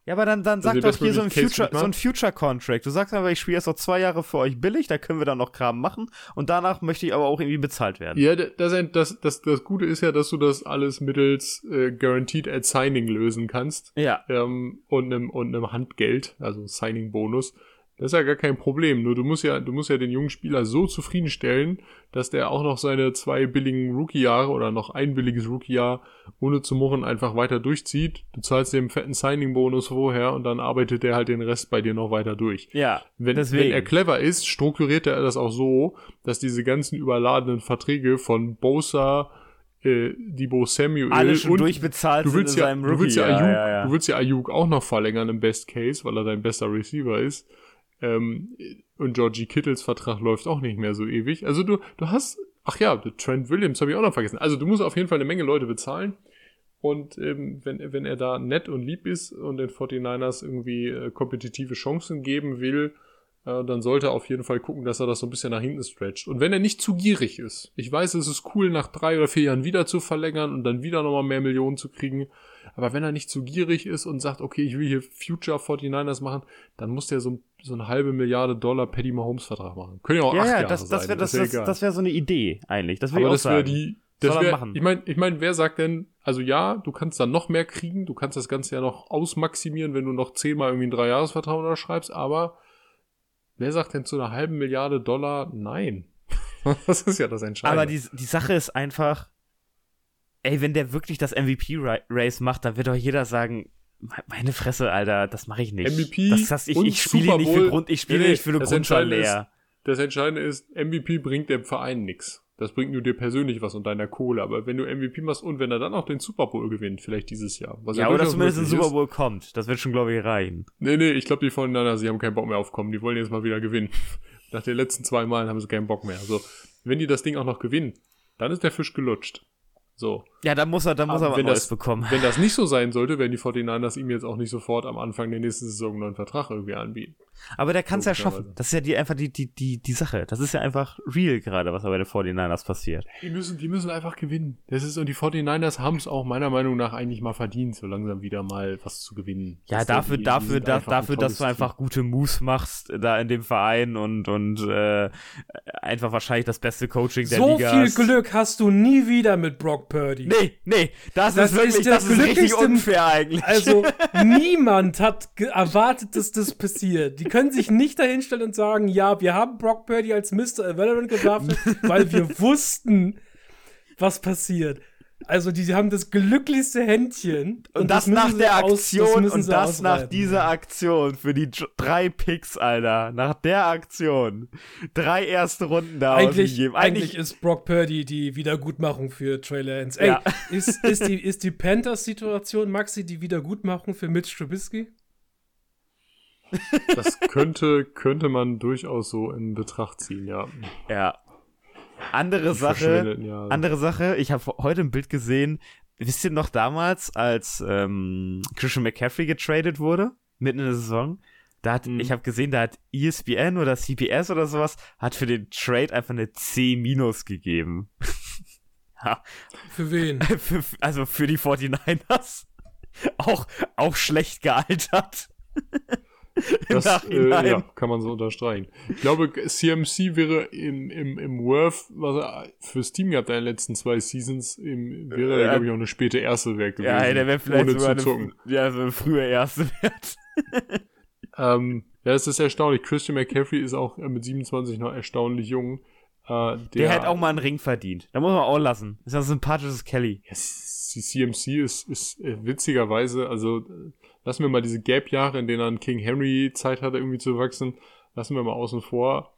ja, aber dann, dann also sag doch hier so ein, Future, so ein Future Contract. Du sagst aber, ich spiele erst noch zwei Jahre für euch billig, da können wir dann noch Kram machen und danach möchte ich aber auch irgendwie bezahlt werden. Ja, das, das, das, das Gute ist ja, dass du das alles mittels äh, Guaranteed at Signing lösen kannst. Ja. Ähm, und einem und einem Handgeld, also Signing-Bonus. Das ist ja gar kein Problem. Nur du musst ja, du musst ja den jungen Spieler so zufriedenstellen, dass der auch noch seine zwei billigen Rookie-Jahre oder noch ein billiges Rookie-Jahr ohne zu murren einfach weiter durchzieht. Du zahlst dem fetten Signing-Bonus vorher und dann arbeitet der halt den Rest bei dir noch weiter durch. Ja. Wenn, deswegen. wenn er clever ist, strukturiert er das auch so, dass diese ganzen überladenen Verträge von Bosa, äh, Debo Samuel alle schon durchbezahlt du willst ja. Du willst ja, Ayuk, ja, ja, Du willst ja Ayuk auch noch verlängern im Best Case, weil er dein bester Receiver ist. Ähm, und Georgie Kittles Vertrag läuft auch nicht mehr so ewig. Also du, du hast, ach ja, Trent Williams habe ich auch noch vergessen. Also du musst auf jeden Fall eine Menge Leute bezahlen. Und ähm, wenn, wenn er da nett und lieb ist und den 49ers irgendwie äh, kompetitive Chancen geben will, äh, dann sollte er auf jeden Fall gucken, dass er das so ein bisschen nach hinten stretcht. Und wenn er nicht zu gierig ist, ich weiß, es ist cool, nach drei oder vier Jahren wieder zu verlängern und dann wieder nochmal mehr Millionen zu kriegen, aber wenn er nicht zu gierig ist und sagt, okay, ich will hier Future 49ers machen, dann muss der so, so eine halbe Milliarde Dollar Paddy Mahomes Vertrag machen. Können ja auch ja, acht ja, Jahre das, das sein. das, das, das, wäre so eine Idee eigentlich. Das auch das wäre die, das wär, machen. Ich meine, ich mein, wer sagt denn, also ja, du kannst dann noch mehr kriegen, du kannst das Ganze ja noch ausmaximieren, wenn du noch zehnmal irgendwie einen Dreijahresvertrag unterschreibst, aber wer sagt denn zu einer halben Milliarde Dollar nein? <laughs> das ist ja das Entscheidende. Aber die, die Sache ist einfach, ey, wenn der wirklich das MVP-Race macht, dann wird doch jeder sagen, meine Fresse, Alter, das mache ich nicht. MVP das heißt, ich, ich spiele nicht für Grund, ich spiele nee, nicht für eine Grundschule. Das Entscheidende ist, MVP bringt dem Verein nichts. Das bringt nur dir persönlich was und deiner Kohle. Aber wenn du MVP machst und wenn er dann auch den Super Bowl gewinnt, vielleicht dieses Jahr. Was ja, ja oder zumindest ein Super Bowl ist, kommt. Das wird schon, glaube ich, reichen. Nee, nee, ich glaube, die voneinander, sie haben keinen Bock mehr aufkommen. Die wollen jetzt mal wieder gewinnen. <laughs> Nach den letzten zwei Malen haben sie keinen Bock mehr. Also, wenn die das Ding auch noch gewinnen, dann ist der Fisch gelutscht. So. Ja, dann muss er, dann muss er was Neues bekommen. Wenn das nicht so sein sollte, werden die 49ers ihm jetzt auch nicht sofort am Anfang der nächsten Saison einen neuen Vertrag irgendwie anbieten. Aber der kann es ja schaffen. Das ist ja die, einfach die, die, die, die Sache. Das ist ja einfach real gerade, was bei den 49ers passiert. Die müssen, die müssen einfach gewinnen. Das ist, und die 49ers haben es auch meiner Meinung nach eigentlich mal verdient, so langsam wieder mal was zu gewinnen. Ja, das dafür, die, dafür, die da, dafür, dass du einfach gute Moves machst da in dem Verein und, und äh, einfach wahrscheinlich das beste Coaching der so Liga. So viel Glück hast du nie wieder mit Brock Purdy. Nee, nee, das, das ist wirklich, ist das, das ist richtig unfair eigentlich. Also, <laughs> niemand hat erwartet, dass das passiert. Die können sich nicht dahinstellen und sagen, ja, wir haben Brock Purdy als Mr. Irrelevant gedraftet, <laughs> weil wir wussten, was passiert. Also die, die haben das glücklichste Händchen. Und, und das, das nach der Aktion aus, das und das nach dieser Aktion für die drei Picks, Alter. Nach der Aktion. Drei erste Runden da eigentlich, ausgegeben. Eigentlich, eigentlich ist Brock Purdy die Wiedergutmachung für Trey Lance. Ey, ja. ist, ist die, ist die Panthers-Situation, Maxi, die Wiedergutmachung für Mitch Trubisky? Das könnte, könnte man durchaus so in Betracht ziehen, ja. Ja, andere Sache, andere Sache, ich habe heute ein Bild gesehen, wisst ihr noch damals, als ähm, Christian McCaffrey getradet wurde, mitten in der Saison? Da hat, mhm. ich habe gesehen, da hat ESPN oder CBS oder sowas, hat für den Trade einfach eine C- gegeben. <laughs> ja. Für wen? <laughs> für, also für die 49ers. <laughs> auch, auch schlecht gealtert. <laughs> Das äh, ja, kann man so unterstreichen. Ich glaube, CMC wäre im, im, im Worth, was er fürs Team gehabt in den letzten zwei Seasons, im, wäre er, glaube ich, auch eine späte erste Wert gewesen. Ja, der wäre vielleicht sogar eine, ja, so eine frühe erste Wert. <laughs> ähm, ja, es ist erstaunlich. Christian McCaffrey ist auch mit 27 noch erstaunlich jung. Äh, der, der hat auch mal einen Ring verdient. Da muss man auch lassen. Ist ein sympathisches Kelly. Yes, die CMC ist, ist äh, witzigerweise, also lassen wir mal diese Gap-Jahre, in denen dann King Henry Zeit hatte, irgendwie zu wachsen, lassen wir mal außen vor.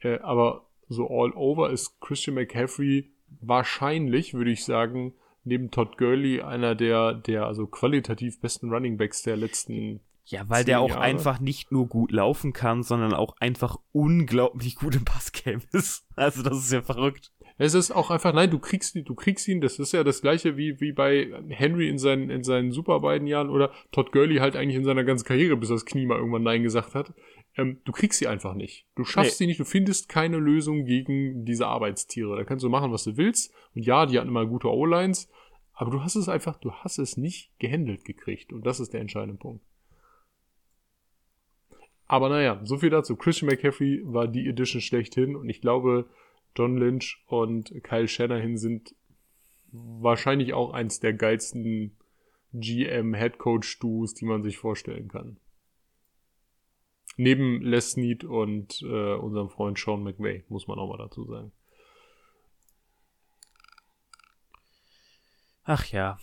Äh, aber so all over ist Christian McCaffrey wahrscheinlich, würde ich sagen, neben Todd Gurley einer der, der also qualitativ besten Running Backs der letzten ja, weil der auch Jahre. einfach nicht nur gut laufen kann, sondern auch einfach unglaublich gut im Passgame <laughs> ist. Also das ist ja verrückt. Es ist auch einfach, nein, du kriegst, du kriegst ihn, das ist ja das gleiche wie, wie bei Henry in seinen, in seinen super beiden Jahren oder Todd Gurley halt eigentlich in seiner ganzen Karriere, bis das Knie mal irgendwann Nein gesagt hat. Ähm, du kriegst sie einfach nicht. Du schaffst nee. sie nicht, du findest keine Lösung gegen diese Arbeitstiere. Da kannst du machen, was du willst. Und ja, die hatten immer gute O-Lines, aber du hast es einfach, du hast es nicht gehandelt gekriegt. Und das ist der entscheidende Punkt. Aber naja, so viel dazu. Christian McCaffrey war die Edition schlechthin und ich glaube, John Lynch und Kyle Shanahan sind wahrscheinlich auch eins der geilsten GM Headcoach Duos, die man sich vorstellen kann. Neben Les Snead und äh, unserem Freund Sean McVay, muss man auch mal dazu sagen. Ach ja.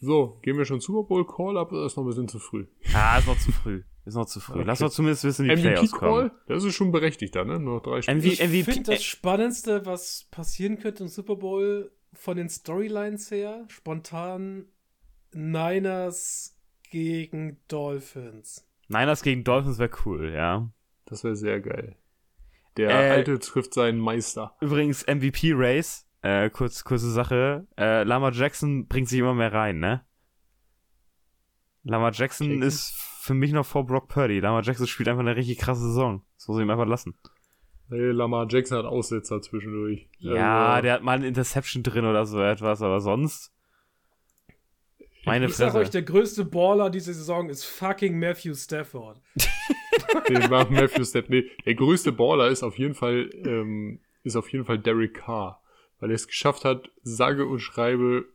So, gehen wir schon Super Bowl Call ab oder ist noch ein bisschen zu früh? Ah, ist noch zu früh. Ist noch zu früh. Okay. Lass doch zumindest wissen, wie die MVP Playoffs kommen. Das ist schon berechtigt da, ne? Nur drei Spiele. MV ich finde das Spannendste, was passieren könnte im Super Bowl von den Storylines her, spontan Niners gegen Dolphins. Niners gegen Dolphins wäre cool, ja. Das wäre sehr geil. Der äh, Alte trifft seinen Meister. Übrigens, MVP-Race, äh, kurz, kurze Sache. Äh, Lama Jackson bringt sich immer mehr rein, ne? Lama Jackson okay. ist für mich noch vor Brock Purdy. Lamar Jackson spielt einfach eine richtig krasse Saison. Das muss ich ihm einfach lassen. Hey, Lamar Jackson hat Aussetzer zwischendurch. Ja, also, der hat mal eine Interception drin oder so etwas, aber sonst. Meine ich Fresse. sag euch, der größte Baller diese Saison ist fucking Matthew Stafford. <laughs> Den macht Matthew Stafford. Nee, der größte Baller ist auf jeden Fall, ähm, ist auf jeden Fall Derek Carr. Weil er es geschafft hat, sage und schreibe,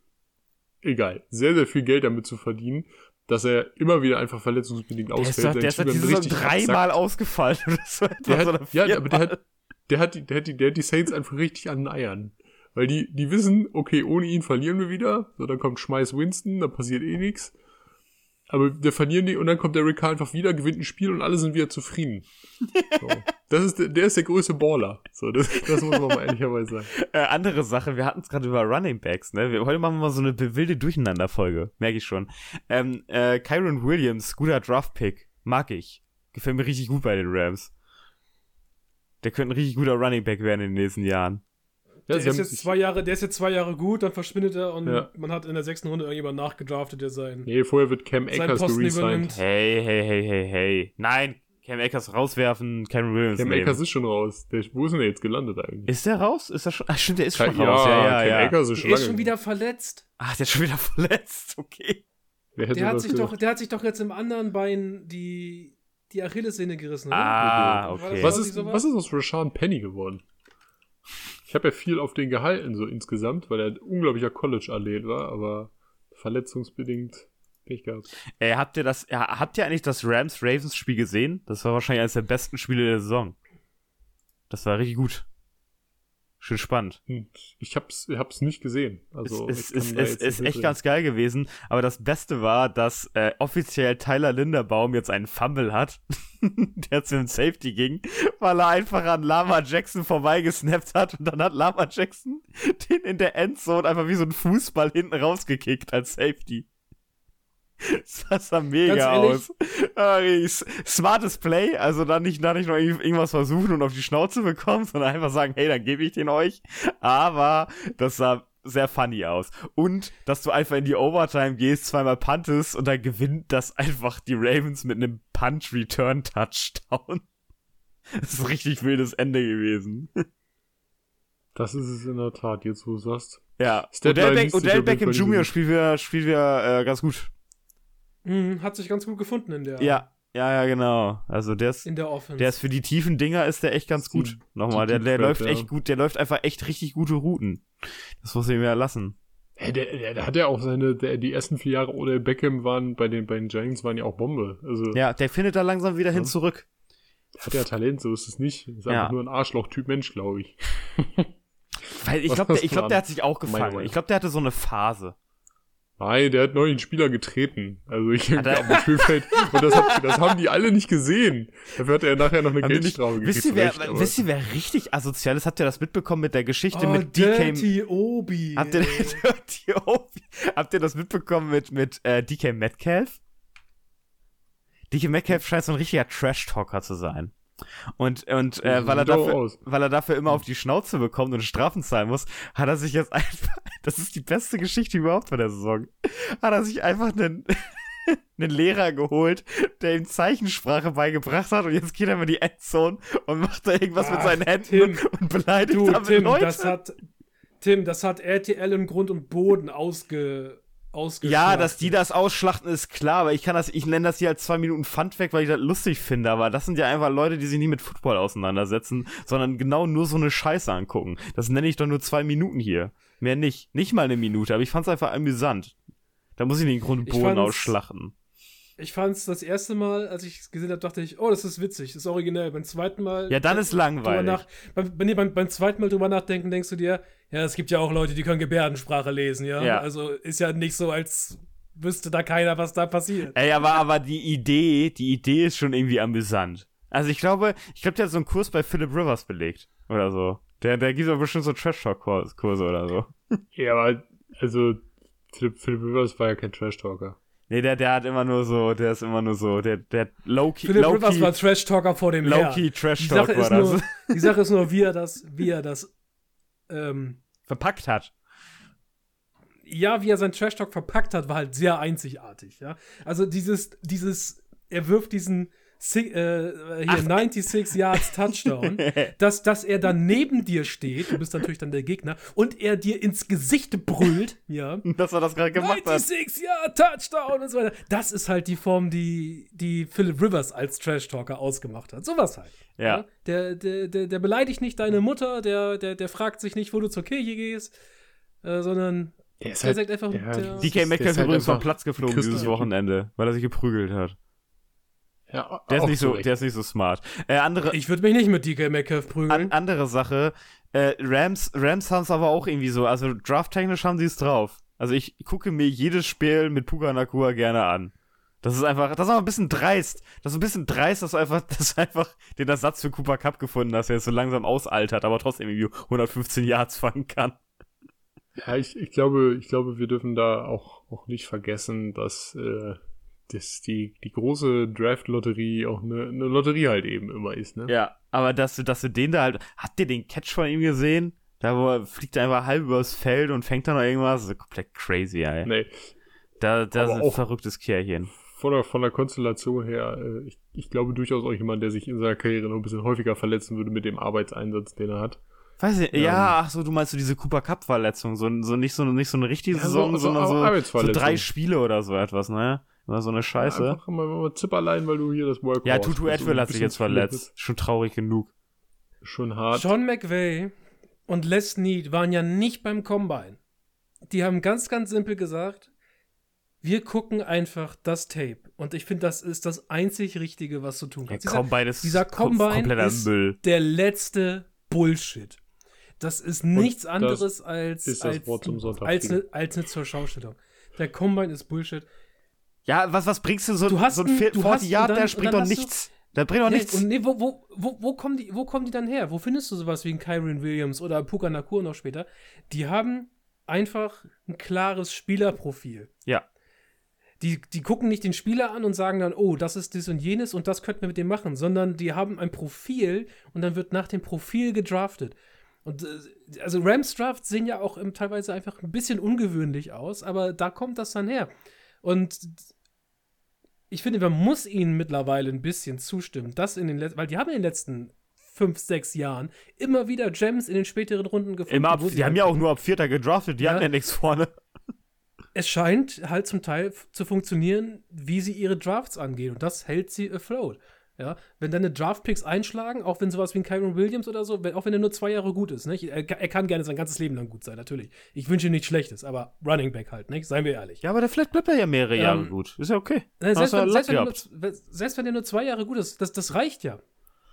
egal, sehr, sehr viel Geld damit zu verdienen dass er immer wieder einfach verletzungsbedingt ausfällt. Der ist, doch, der ist halt dreimal ausgefallen oder so. Der hat, ja, aber der hat, der hat, der hat, die, der hat die Saints einfach richtig an den Eiern. Weil die, die wissen, okay, ohne ihn verlieren wir wieder. So, dann kommt Schmeiß Winston, da passiert eh nichts. Aber wir verlieren die und dann kommt der Rick einfach wieder, gewinnt ein Spiel und alle sind wieder zufrieden. So. Das ist, der ist der größte Baller. So, das, das muss man mal ehrlicherweise sagen. <laughs> Äh, andere Sache, wir hatten es gerade über Running Backs, ne? Wir, heute machen wir mal so eine wilde Durcheinander-Folge, merke ich schon. Ähm, äh, Kyron Williams, guter Draft-Pick, mag ich. Gefällt mir richtig gut bei den Rams. Der könnte ein richtig guter Running Back werden in den nächsten Jahren. Ja, der, ist jetzt zwei Jahre, der ist jetzt zwei Jahre gut, dann verschwindet er und ja. man hat in der sechsten Runde irgendjemand nachgedraftet, der sein. Nee, vorher wird Cam Akers geresigned. Hey, hey, hey, hey, hey. Nein, Cam Akers rauswerfen, Cameron Williams. Cam. Akers ist schon raus. Der, wo ist denn der jetzt gelandet eigentlich? Ist der raus? Ist er schon? Ach, stimmt, der ist schon ja, raus. Ja, ja, Cam ja. Akers ist schon, der ist schon wieder verletzt. Ach, der ist schon wieder <laughs> verletzt. Okay. Der hat, sich doch, der hat sich doch jetzt im anderen Bein die, die Achillessehne gerissen, oder? Ah, okay. Was ist, was ist aus Rashawn Penny geworden? Ich habe ja viel auf den gehalten, so insgesamt, weil er ein unglaublicher College-Athlet war, aber verletzungsbedingt Pech gehabt. Äh, habt ihr das, ja, habt ihr eigentlich das Rams-Ravens-Spiel gesehen? Das war wahrscheinlich eines der besten Spiele der Saison. Das war richtig gut. Schön spannend. Ich hab's, hab's nicht gesehen. Also es, es, es, es ist echt ganz geil gewesen. Aber das Beste war, dass äh, offiziell Tyler Linderbaum jetzt einen Fumble hat, <laughs> der zu einem Safety ging, weil er einfach an Lama Jackson vorbeigesnappt hat und dann hat Lama Jackson den in der Endzone einfach wie so ein Fußball hinten rausgekickt als Safety. <laughs> Das sah mega aus. Smartes Play, also dann nicht, dann nicht noch irgendwas versuchen und auf die Schnauze bekommen, <laughs> sondern einfach sagen, hey, dann gebe ich den euch. Aber das sah sehr funny aus. Und, dass du einfach in die Overtime gehst, zweimal puntest und dann gewinnt das einfach die Ravens mit einem Punch-Return-Touchdown. <laughs> Das ist ein richtig wildes Ende gewesen. Das ist es in der Tat, jetzt wo du sagst. Ja, Odell, Beck, Odell Beckham Jr. spielt wir, spielt wir äh, ganz gut. Mhm, hat sich ganz gut gefunden in der. Ja, ja, ja, genau. Also der ist, in der Offense. der ist für die tiefen Dinger ist der echt ganz gut. Die, Nochmal, der, der läuft echt gut, der läuft einfach echt richtig gute Routen. Das muss ich mir ja lassen. Hey, der, der, der, hat ja auch seine, der, die ersten vier Jahre ohne Beckham waren bei den, bei den Giants waren ja auch Bombe. Also, ja, der findet da langsam wieder ja. hin zurück. Der hat ja Talent, so ist es nicht. Ist einfach ja. nur ein Arschloch-Typ Mensch, glaube ich. <laughs> Weil ich glaube, der, glaub, der hat sich auch gefangen. Ich glaube, der hatte so eine Phase. Nein, der hat neulich einen Spieler getreten. Also ich am <laughs> Spielfeld. Und das, hat, das, haben die alle nicht gesehen. Dafür hat er nachher noch eine haben Geldstrafe gekriegt. Wisst ihr, wer, recht, wisst ihr, wer richtig asozial ist? Habt ihr das mitbekommen mit der Geschichte oh, mit DK? Dirty Obi. Habt ihr, <laughs> Dirty Obi. Habt ihr das mitbekommen mit, mit äh, DK Metcalf? DK Metcalf scheint so ein richtiger Trash-Talker zu sein. Und, und äh, weil, er dafür, weil er dafür immer auf die Schnauze bekommt und Strafen zahlen muss, hat er sich jetzt <laughs> einfach, das ist die beste Geschichte überhaupt von der Saison, hat er sich einfach einen, <laughs> einen Lehrer geholt, der ihm Zeichensprache beigebracht hat und jetzt geht er in die Endzone und macht da irgendwas Ach, mit seinen Händen Tim, und beleidigt du, damit Tim, Leute. Das hat, Tim, das hat RTL im Grund und Boden ausge ja, dass die das ausschlachten, ist klar, aber ich kann das, ich nenne das hier als zwei Minuten Pfand weg, weil ich das lustig finde, aber das sind ja einfach Leute, die sich nie mit Football auseinandersetzen, sondern genau nur so eine Scheiße angucken. Das nenne ich doch nur zwei Minuten hier. Mehr nicht. Nicht mal eine Minute, aber ich fand's einfach amüsant. Da muss ich den Grundboden ausschlachten. Ich fand's das erste Mal, als ich es gesehen habe, dachte ich, oh, das ist witzig, das ist originell. Beim zweiten Mal. Ja, dann ist langweilig. Nach, beim, beim, beim, zweiten Mal drüber nachdenken, denkst du dir, ja, es gibt ja auch Leute, die können Gebärdensprache lesen, ja. ja. Also ist ja nicht so, als wüsste da keiner, was da passiert. Ey, aber, aber die Idee, die Idee ist schon irgendwie amüsant. Also ich glaube, ich glaube, der hat so einen Kurs bei Philip Rivers belegt. Oder so. Der, der gibt aber bestimmt so Trash-Talk-Kurse oder so. Ja, aber, also, Philip, Philip Rivers war ja kein Trash-Talker. Nee, der, der hat immer nur so, der ist immer nur so, der, der Low-Key. Philip low Rivers war Trash-Talker vor dem Low-Key Trash-Talk war das. Nur, <laughs> die Sache ist nur, wie er das, wie er das, ähm, verpackt hat. Ja, wie er sein Trash-Talk verpackt hat, war halt sehr einzigartig, ja. Also dieses, dieses, er wirft diesen, äh, hier Ach. 96 Yards Touchdown, <laughs> dass, dass er dann neben dir steht, du bist natürlich dann der Gegner, und er dir ins Gesicht brüllt, <laughs> ja. Dass er das gerade gemacht 96 hat. 96 Yard Touchdown und so weiter. Das ist halt die Form, die, die Philip Rivers als Trash-Talker ausgemacht hat. Sowas halt. Ja. ja. Der, der, der, der beleidigt nicht deine Mutter, der, der, der fragt sich nicht, wo du zur Kirche gehst, äh, sondern der, der halt, sagt einfach. Ja, DK Metcalf ist halt übrigens vom Platz geflogen dieses Wochenende, weil er sich geprügelt hat. Ja, der ist nicht so, der ist nicht so smart. Äh, andere, ich würde mich nicht mit DK Metcalf prügeln. An, andere Sache, äh, Rams, Rams haben es aber auch irgendwie so. Also drafttechnisch haben sie es drauf. Also ich gucke mir jedes Spiel mit Puka Nakua gerne an. Das ist einfach, das ist aber ein bisschen dreist. Das ist ein bisschen dreist, dass du einfach, <laughs> dass du einfach den Ersatz für Cooper Cup gefunden hast, der jetzt so langsam ausaltert, aber trotzdem irgendwie 115 Yards fangen kann. Ja, ich, ich glaube, ich glaube, wir dürfen da auch, auch nicht vergessen, dass äh, dass die, die große Draft-Lotterie auch eine, eine Lotterie halt eben immer ist, ne? Ja, aber dass du, dass du den da halt. Habt ihr den Catch von ihm gesehen? Da wo er fliegt er einfach halb übers Feld und fängt dann noch irgendwas. Das ist komplett crazy, ey. Nee. Da, da ist ein verrücktes Kerlchen. Von der, von der Konstellation her, äh, ich, ich glaube durchaus auch jemand, der sich in seiner Karriere noch ein bisschen häufiger verletzen würde mit dem Arbeitseinsatz, den er hat. Weiß ich, ja, ja ach so, du meinst so diese Cooper Cup Verletzung, so, so nicht so nicht so eine richtige ja, Saison, so, sondern so, so drei Spiele oder so etwas, ne? Oder so eine Scheiße. Ja, einfach mal, mal Zipperlein, weil du hier das Work Ja, Tutu Atwell hat sich jetzt verletzt. Schon traurig genug. Schon hart. John McVay und Les Need waren ja nicht beim Combine. Die haben ganz, ganz simpel gesagt, wir gucken einfach das Tape. Und ich finde, das ist das einzig Richtige, was du tun kannst. Ja, Combine ist dieser Combine ist Müll. der letzte Bullshit. Das ist nichts anderes als, ist das als, Wort zum Sonntag. als, eine, als eine zur Schaustellung. Der Combine ist Bullshit. Ja, was, was bringst du so, Du hast so ein einen- Fe- du 40 hast- Yard, der springt doch nichts. Der bringt doch Nee, nichts. und nee, wo, wo, wo, wo, kommen die, wo kommen die dann her? Wo findest du sowas wie ein Kyron Williams oder Puka Nakur noch später? Die haben einfach ein klares Spielerprofil. Ja. Die, die gucken nicht den Spieler an und sagen dann, oh, das ist dies und jenes und das könnten wir mit dem machen, sondern die haben ein Profil und dann wird nach dem Profil gedraftet. Und äh, also Rams Drafts sehen ja auch teilweise einfach ein bisschen ungewöhnlich aus, aber da kommt das dann her. Und ich finde, man muss ihnen mittlerweile ein bisschen zustimmen, dass in den letzten, weil die haben in den letzten fünf, sechs Jahren immer wieder Gems in den späteren Runden gefunden. Immer ab, die haben halt- ja auch nur ab Vierter gedraftet, die Ja. hatten ja nichts vorne. es scheint halt zum Teil zu funktionieren, wie sie ihre Drafts angehen. Und das hält sie afloat. Ja, wenn deine Draftpicks einschlagen, auch wenn sowas wie ein Kyron Williams oder so, wenn, auch wenn er nur zwei Jahre gut ist, nicht? Er, er kann gerne sein ganzes Leben lang gut sein, natürlich. Ich wünsche ihm nichts Schlechtes, aber Running Back halt, nicht? Seien wir ehrlich. Ja, aber der vielleicht bleibt er ja mehrere Ähm, Jahre gut. Ist ja okay. Äh, selbst, wenn, selbst, wenn er nur, selbst wenn er nur zwei Jahre gut ist, das, das reicht ja.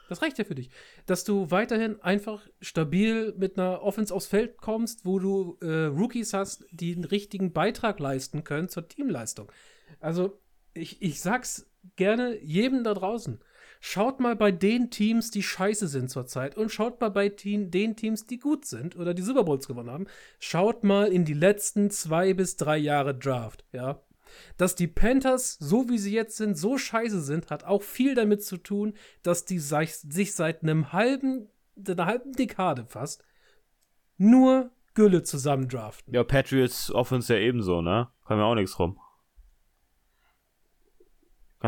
Das reicht ja für dich. Dass du weiterhin einfach stabil mit einer Offense aufs Feld kommst, wo du äh, Rookies hast, die einen richtigen Beitrag leisten können zur Teamleistung. Also, ich, ich sag's gerne jedem da draußen. Schaut mal bei den Teams, die scheiße sind zurzeit und schaut mal bei den Teams, die gut sind oder die Super Bowls gewonnen haben. Schaut mal in die letzten zwei bis drei Jahre Draft, ja. Dass die Panthers, so wie sie jetzt sind, so scheiße sind, hat auch viel damit zu tun, dass die sich, sich seit einem halben, einer halben Dekade fast nur Gülle zusammen draften. Ja, Patriots Offense ja ebenso, ne? Kann mir auch nichts rum.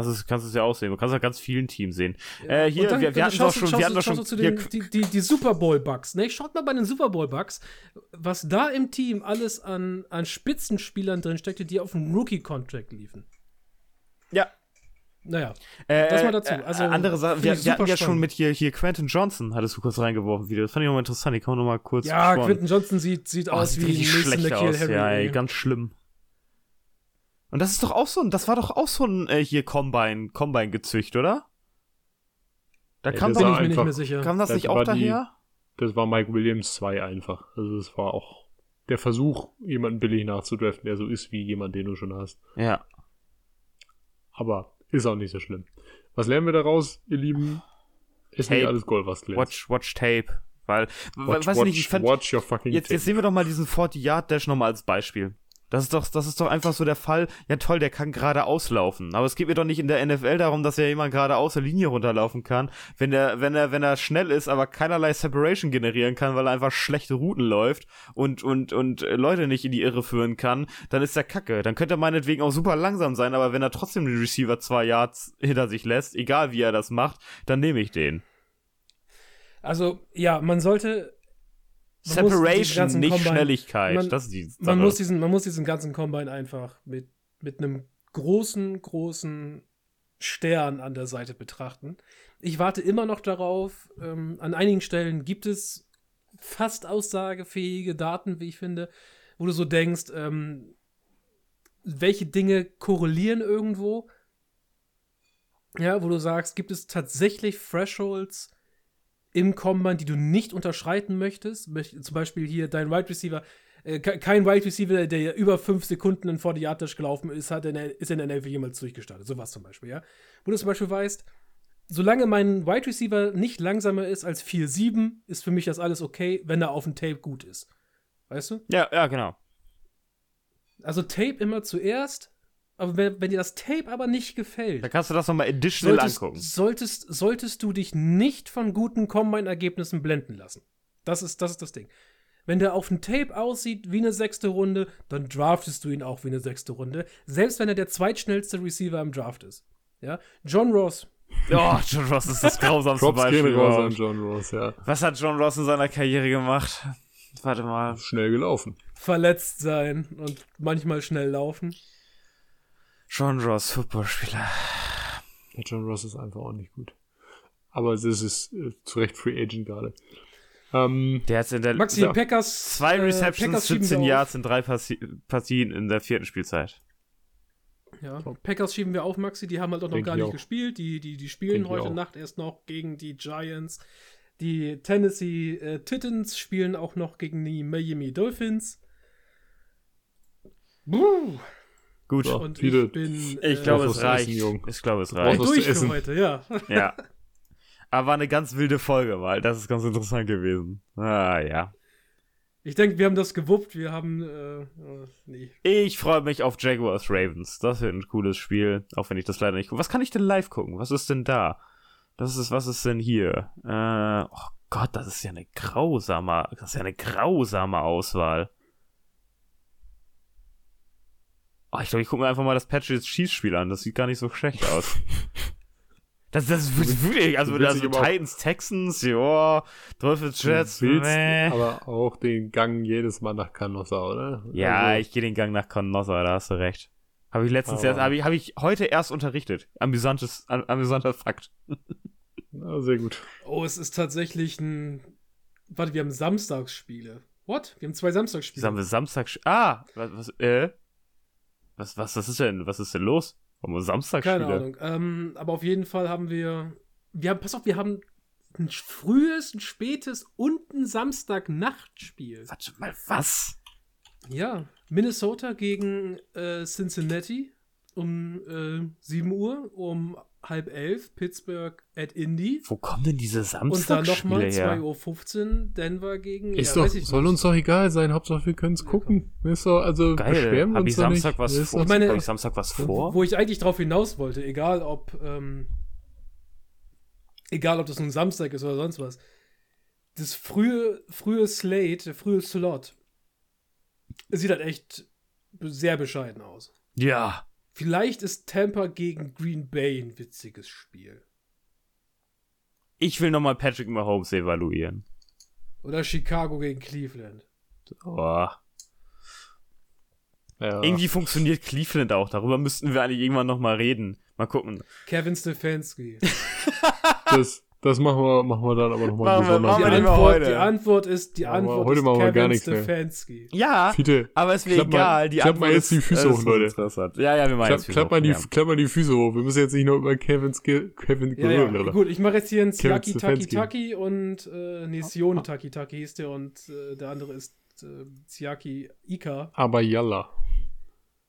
Kannst es, kannst es ja auch sehen. Du kannst ja ganz vielen Teams sehen. Äh, hier, dann- wir, wir hatten doch schon, wir hatten doch schon, zu den, die, die, die Super Bowl Bucks. Ne? Schaut mal bei den Super Bowl Bucks, was da im Team alles an, an Spitzenspielern drin steckte, die auf einem Rookie-Contract liefen. ja, Naja, Äh, Das mal dazu. äh, Also, andere Sachen, wir, ich wir hatten ja schon mit hier, hier Quentin Johnson, hattest du kurz reingeworfen wieder. Das fand ich nochmal interessant, die kann man nochmal kurz ja. Quinton Johnson sieht, sieht Oh, aus sieht wie nächste schlecht aus, Harry. ja, ey. ganz schlimm. Und das ist doch auch so ein, das war doch auch so ein äh, hier Combine, Combine gezücht, oder? Da Ja, kam das ich mir nicht einfach- mehr sicher. kam das das nicht auch war die- daher? Das war Mike Williams 2 einfach. Also das war auch der Versuch, jemanden billig nachzudraften, der so ist wie jemand, den du schon hast. Ja. Aber ist auch nicht so schlimm. Was lernen wir daraus, ihr Lieben? Ist nicht Tape. alles Gold, was glänzt. Watch, watch Tape. Weil, watch, weiß watch, nicht, ich fand, watch your fucking jetzt, jetzt tape. sehen wir doch mal diesen 40-Yard-Dash nochmal als Beispiel. Das ist, doch, das ist doch einfach so der Fall. Ja, toll, der kann gerade auslaufen. Aber es geht mir doch nicht in der NFL darum, dass ja jemand gerade aus der Linie runterlaufen kann. Wenn er, wenn er, wenn er schnell ist, aber keinerlei Separation generieren kann, weil er einfach schlechte Routen läuft und, und, und äh, Leute nicht in die Irre führen kann, dann ist er kacke. Dann könnte er meinetwegen auch super langsam sein, aber wenn er trotzdem den Receiver zwei Yards hinter sich lässt, egal wie er das macht, dann nehme ich den. Also, ja, man sollte. Separation, nicht Combine- Schnelligkeit. man- das ist die Man muss, diesen, man muss diesen ganzen Combine einfach mit, mit einem großen, großen Stern an der Seite betrachten. Ich warte immer noch darauf. Ähm, an einigen Stellen gibt es fast aussagefähige Daten, wie ich finde, wo du so denkst, ähm, welche Dinge korrelieren irgendwo. Ja, wo du sagst, gibt es tatsächlich Thresholds im Combine, die du nicht unterschreiten möchtest? Möcht- Zum Beispiel hier dein Wide Receiver. Äh, ke- kein Wide Receiver, der über fünf Sekunden in 40 Yard gelaufen ist, hat in der, ist in der NFL jemals durchgestartet. Sowas zum Beispiel, ja. Wo du zum Beispiel weißt, solange mein Wide Receiver nicht langsamer ist als 4-7, ist für mich das alles okay, wenn er auf dem Tape gut ist. Weißt du? Ja, ja, genau. Also Tape immer zuerst, aber wenn, wenn dir das Tape aber nicht gefällt, Da kannst du das nochmal additional solltest, angucken. solltest, solltest du dich nicht von guten Combine-Ergebnissen blenden lassen. Das ist, das ist das Ding. Wenn der auf dem Tape aussieht wie eine sechste Runde, dann draftest du ihn auch wie eine sechste Runde. Selbst wenn er der zweitschnellste Receiver im Draft ist. Ja? John Ross. Oh, John Ross ist das <laughs> grausamste Props Beispiel. gehen raus an. John Ross, ja. Was hat John Ross in seiner Karriere gemacht? Warte mal. Schnell gelaufen. Verletzt sein und manchmal schnell laufen. John Ross, Footballspieler. Ja, John Ross ist einfach auch nicht gut. Aber das ist äh, zu Recht Free Agent gerade. Ähm, Der hat in der Maxi, Ja. Packers. zwei äh, Receptions, Packers schieben 17 wir auf. Yards in drei Parti Partien in der vierten Spielzeit. Ja, Packers schieben wir auf, Maxi. Die haben halt auch noch Denk gar ich nicht auch. gespielt. Die, die, die spielen Denk heute. Nacht erst noch gegen die Giants. Die Tennessee äh, Titans spielen auch noch gegen die Miami Dolphins. Buh. Gut. So, und viele, ich bin. Ich glaube, es reicht. Essen, ich glaube, es reicht. Durch für heute, ja. Ja. <laughs> Aber war eine ganz wilde Folge, weil das ist ganz interessant gewesen. Ah, ja. Ich denke, wir haben das gewuppt. Wir haben. Äh, äh nee. Ich freue mich auf Jaguars Ravens. Das wird ein cooles Spiel, auch wenn ich das leider nicht gucke. Was kann ich denn live gucken? Was ist denn da? Das ist, was ist denn hier? Äh, oh Gott, das ist ja eine grausame, das ist ja eine grausame Auswahl. Oh, ich glaube, ich gucke mir einfach mal das Patriots Chiefs Spiel an. Das sieht gar nicht so schlecht aus. <laughs> Das, das ist wirklich, also, also Titans, Texans, ja, Dolphins, Jets, meh. aber auch den Gang jedes Mal nach Canossa, oder? Ja, also, ich gehe den Gang nach Canossa, da hast du recht. Habe ich letztens erst, habe ich, hab ich heute erst unterrichtet. Amüsantes, amüsanter Fakt. <laughs> Na, sehr gut. Oh, es ist tatsächlich ein, warte, wir haben Samstagsspiele. What? Wir haben zwei Samstagsspiele. Haben wir Samstagsspiele? Ah, was, was, äh? Was, was, was ist denn, was ist denn los? Haben wir Samstagsspiele? Keine Ahnung. Ähm, aber auf jeden Fall haben wir, wir haben, pass auf, wir haben ein frühes, ein spätes und ein Samstagnachtspiel. Warte mal, was? Ja, Minnesota gegen äh, Cincinnati um äh, 7 Uhr, um halb elf Pittsburgh at Indy. Wo kommen denn diese Samstagsspiele Und dann nochmal 2.15 Uhr Denver gegen. Ist ja, doch, soll nicht. uns doch egal sein, Hauptsache wir können es gucken. Ist doch, also Geil. beschweren wir uns ich Samstag nicht. was vor? Ich meine, ich Samstag was vor? Wo ich eigentlich drauf hinaus wollte, egal ob ähm, egal ob das nun Samstag ist oder sonst was. Das frühe, frühe Slate, der frühe Slot, sieht halt echt sehr bescheiden aus. Ja. Vielleicht ist Tampa gegen Green Bay ein witziges Spiel. Ich will nochmal Patrick Mahomes evaluieren. Oder Chicago gegen Cleveland. Oh. Ja. Irgendwie funktioniert Cleveland auch. Darüber müssten wir eigentlich irgendwann nochmal reden. Mal gucken. Kevin Stefanski. <laughs> das, das machen wir, machen wir dann aber nochmal besonders. Die, Antwort, die Antwort ist, die Antwort heute ist machen wir gar nichts Stefanski. Ja, Fiete, aber es wäre egal. Die klapp mal jetzt die Füße hoch, Leute. Ja, ja, wir machen klapp, jetzt klapp mal, die, klapp mal die Füße hoch. Wir müssen jetzt nicht nur über Kevin's Kevin ja, ja. Oder? Gut, ich mache jetzt hier einen Siaki Taki Taki und äh, nee, Sione Taki Taki hieß der und äh, der andere ist äh, Siaki Ika. Aber yalla.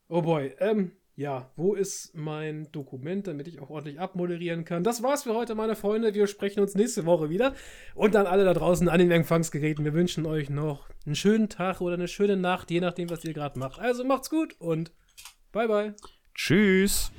Oh boy, ähm, ja, wo ist mein Dokument, damit ich auch ordentlich abmoderieren kann? Das war's für heute, meine Freunde. Wir sprechen uns nächste Woche wieder. Und dann alle da draußen an den Empfangsgeräten. Wir wünschen euch noch einen schönen Tag oder eine schöne Nacht, je nachdem, was ihr gerade macht. Also macht's gut und bye bye. Tschüss.